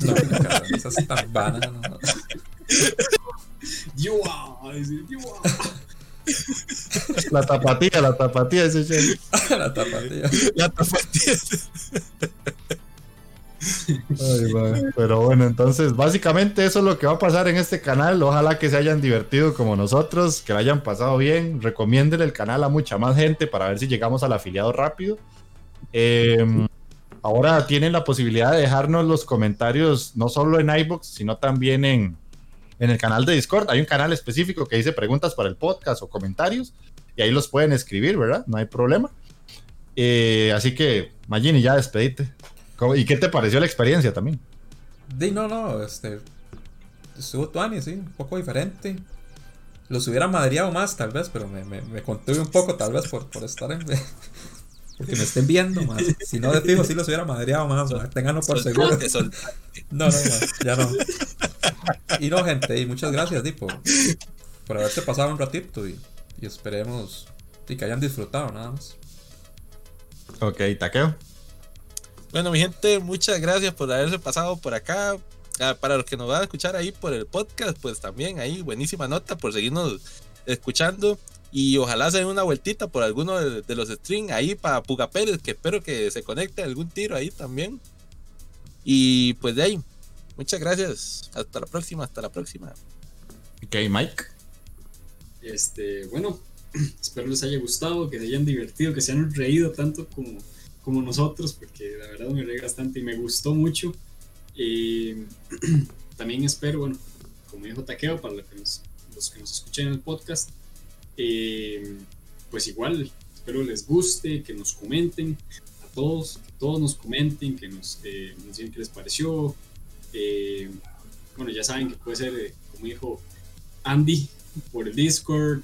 No, cara, esa es tan vana, no. You are, dice, you are. La tapatía, la tapatía, ese. La tapatía. La tapatía. Ay, man. Pero bueno, entonces básicamente eso es lo que va a pasar en este canal. Ojalá que se hayan divertido como nosotros, que lo hayan pasado bien. Recomienden el canal a mucha más gente para ver si llegamos al afiliado rápido. Eh, ahora tienen la posibilidad de dejarnos los comentarios no solo en iBox, sino también en, en el canal de Discord. Hay un canal específico que dice preguntas para el podcast o comentarios y ahí los pueden escribir, ¿verdad? No hay problema. Eh, así que, Magini, ya despedite. ¿Cómo- ¿Y qué te pareció la experiencia también? Di, no, no, este. Estuvo Tuani, sí, un poco diferente. Los hubiera madreado más, tal vez, pero me, me, me contuve un poco, tal vez, por, por estar en. Porque me estén viendo más. Si no, de fijo, sí los hubiera madreado más. Ténganlo por seguro. No, no, ma, ya no. Y no, gente, y muchas gracias, tipo, por haberse pasado un ratito y, y esperemos y que hayan disfrutado, nada más. Ok, taqueo. Bueno, mi gente, muchas gracias por haberse pasado por acá. Ah, para los que nos van a escuchar ahí por el podcast, pues también ahí buenísima nota por seguirnos escuchando. Y ojalá se den una vueltita por alguno de, de los streams ahí para Puga Pérez, que espero que se conecte algún tiro ahí también. Y pues de ahí, muchas gracias. Hasta la próxima, hasta la próxima. Ok, Mike. Este, bueno, espero les haya gustado, que se hayan divertido, que se hayan reído tanto como, como nosotros, porque la verdad me reí bastante y me gustó mucho. Eh, también espero, bueno, como dijo Taqueo, para los que nos, los que nos escuchen en el podcast, eh, pues igual, espero les guste, que nos comenten a todos, que todos nos comenten, que nos, eh, digan qué les pareció. Eh, bueno, ya saben que puede ser, eh, como dijo Andy, por el Discord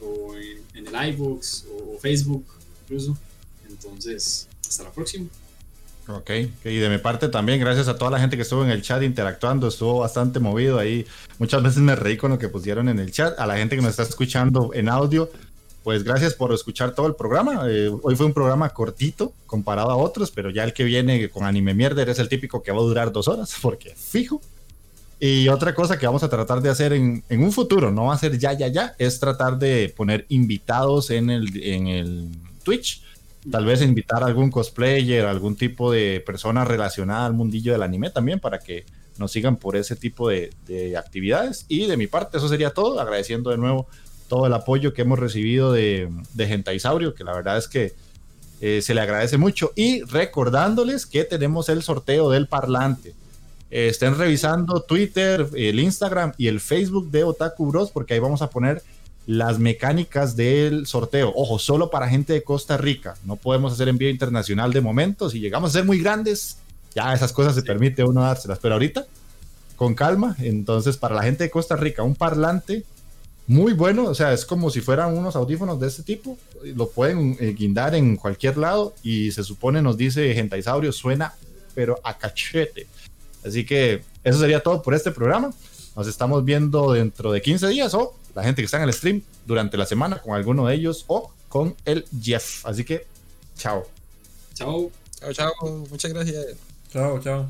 o en, el iVoox o Facebook incluso. Entonces, hasta la próxima. Ok, y de mi parte también, gracias a toda la gente que estuvo en el chat interactuando, estuvo bastante movido ahí. Muchas veces me reí con lo que pusieron en el chat. A la gente que nos está escuchando en audio, pues gracias por escuchar todo el programa. Eh, hoy fue un programa cortito comparado a otros, pero ya el que viene con Anime Mierder es el típico que va a durar dos horas, porque fijo. Y otra cosa que vamos a tratar de hacer en, en un futuro, no va a ser ya, ya, ya, es tratar de poner invitados en el, en el Twitch tal vez invitar a algún cosplayer, algún tipo de persona relacionada al mundillo del anime también para que nos sigan por ese tipo de, de actividades. Y de mi parte, eso sería todo, agradeciendo de nuevo todo el apoyo que hemos recibido de, de Gentaisaurio, que la verdad es que eh, se le agradece mucho. Y recordándoles que tenemos el sorteo del parlante. Eh, estén revisando Twitter, el Instagram y el Facebook de Otaku Bros, porque ahí vamos a poner las mecánicas del sorteo. Ojo, solo para gente de Costa Rica. No podemos hacer envío internacional de momento. Si llegamos a ser muy grandes, ya esas cosas se permite uno dárselas. Pero ahorita, con calma. Entonces, para la gente de Costa Rica, un parlante muy bueno. O sea, es como si fueran unos audífonos de este tipo. Lo pueden eh, guindar en cualquier lado. Y se supone, nos dice Gentaisaurio, suena, pero a cachete. Así que eso sería todo por este programa. Nos estamos viendo dentro de 15 días o la gente que está en el stream durante la semana con alguno de ellos o con el Jeff. Así que, chao. Chao. Chao, chao. Muchas gracias. Chao, chao.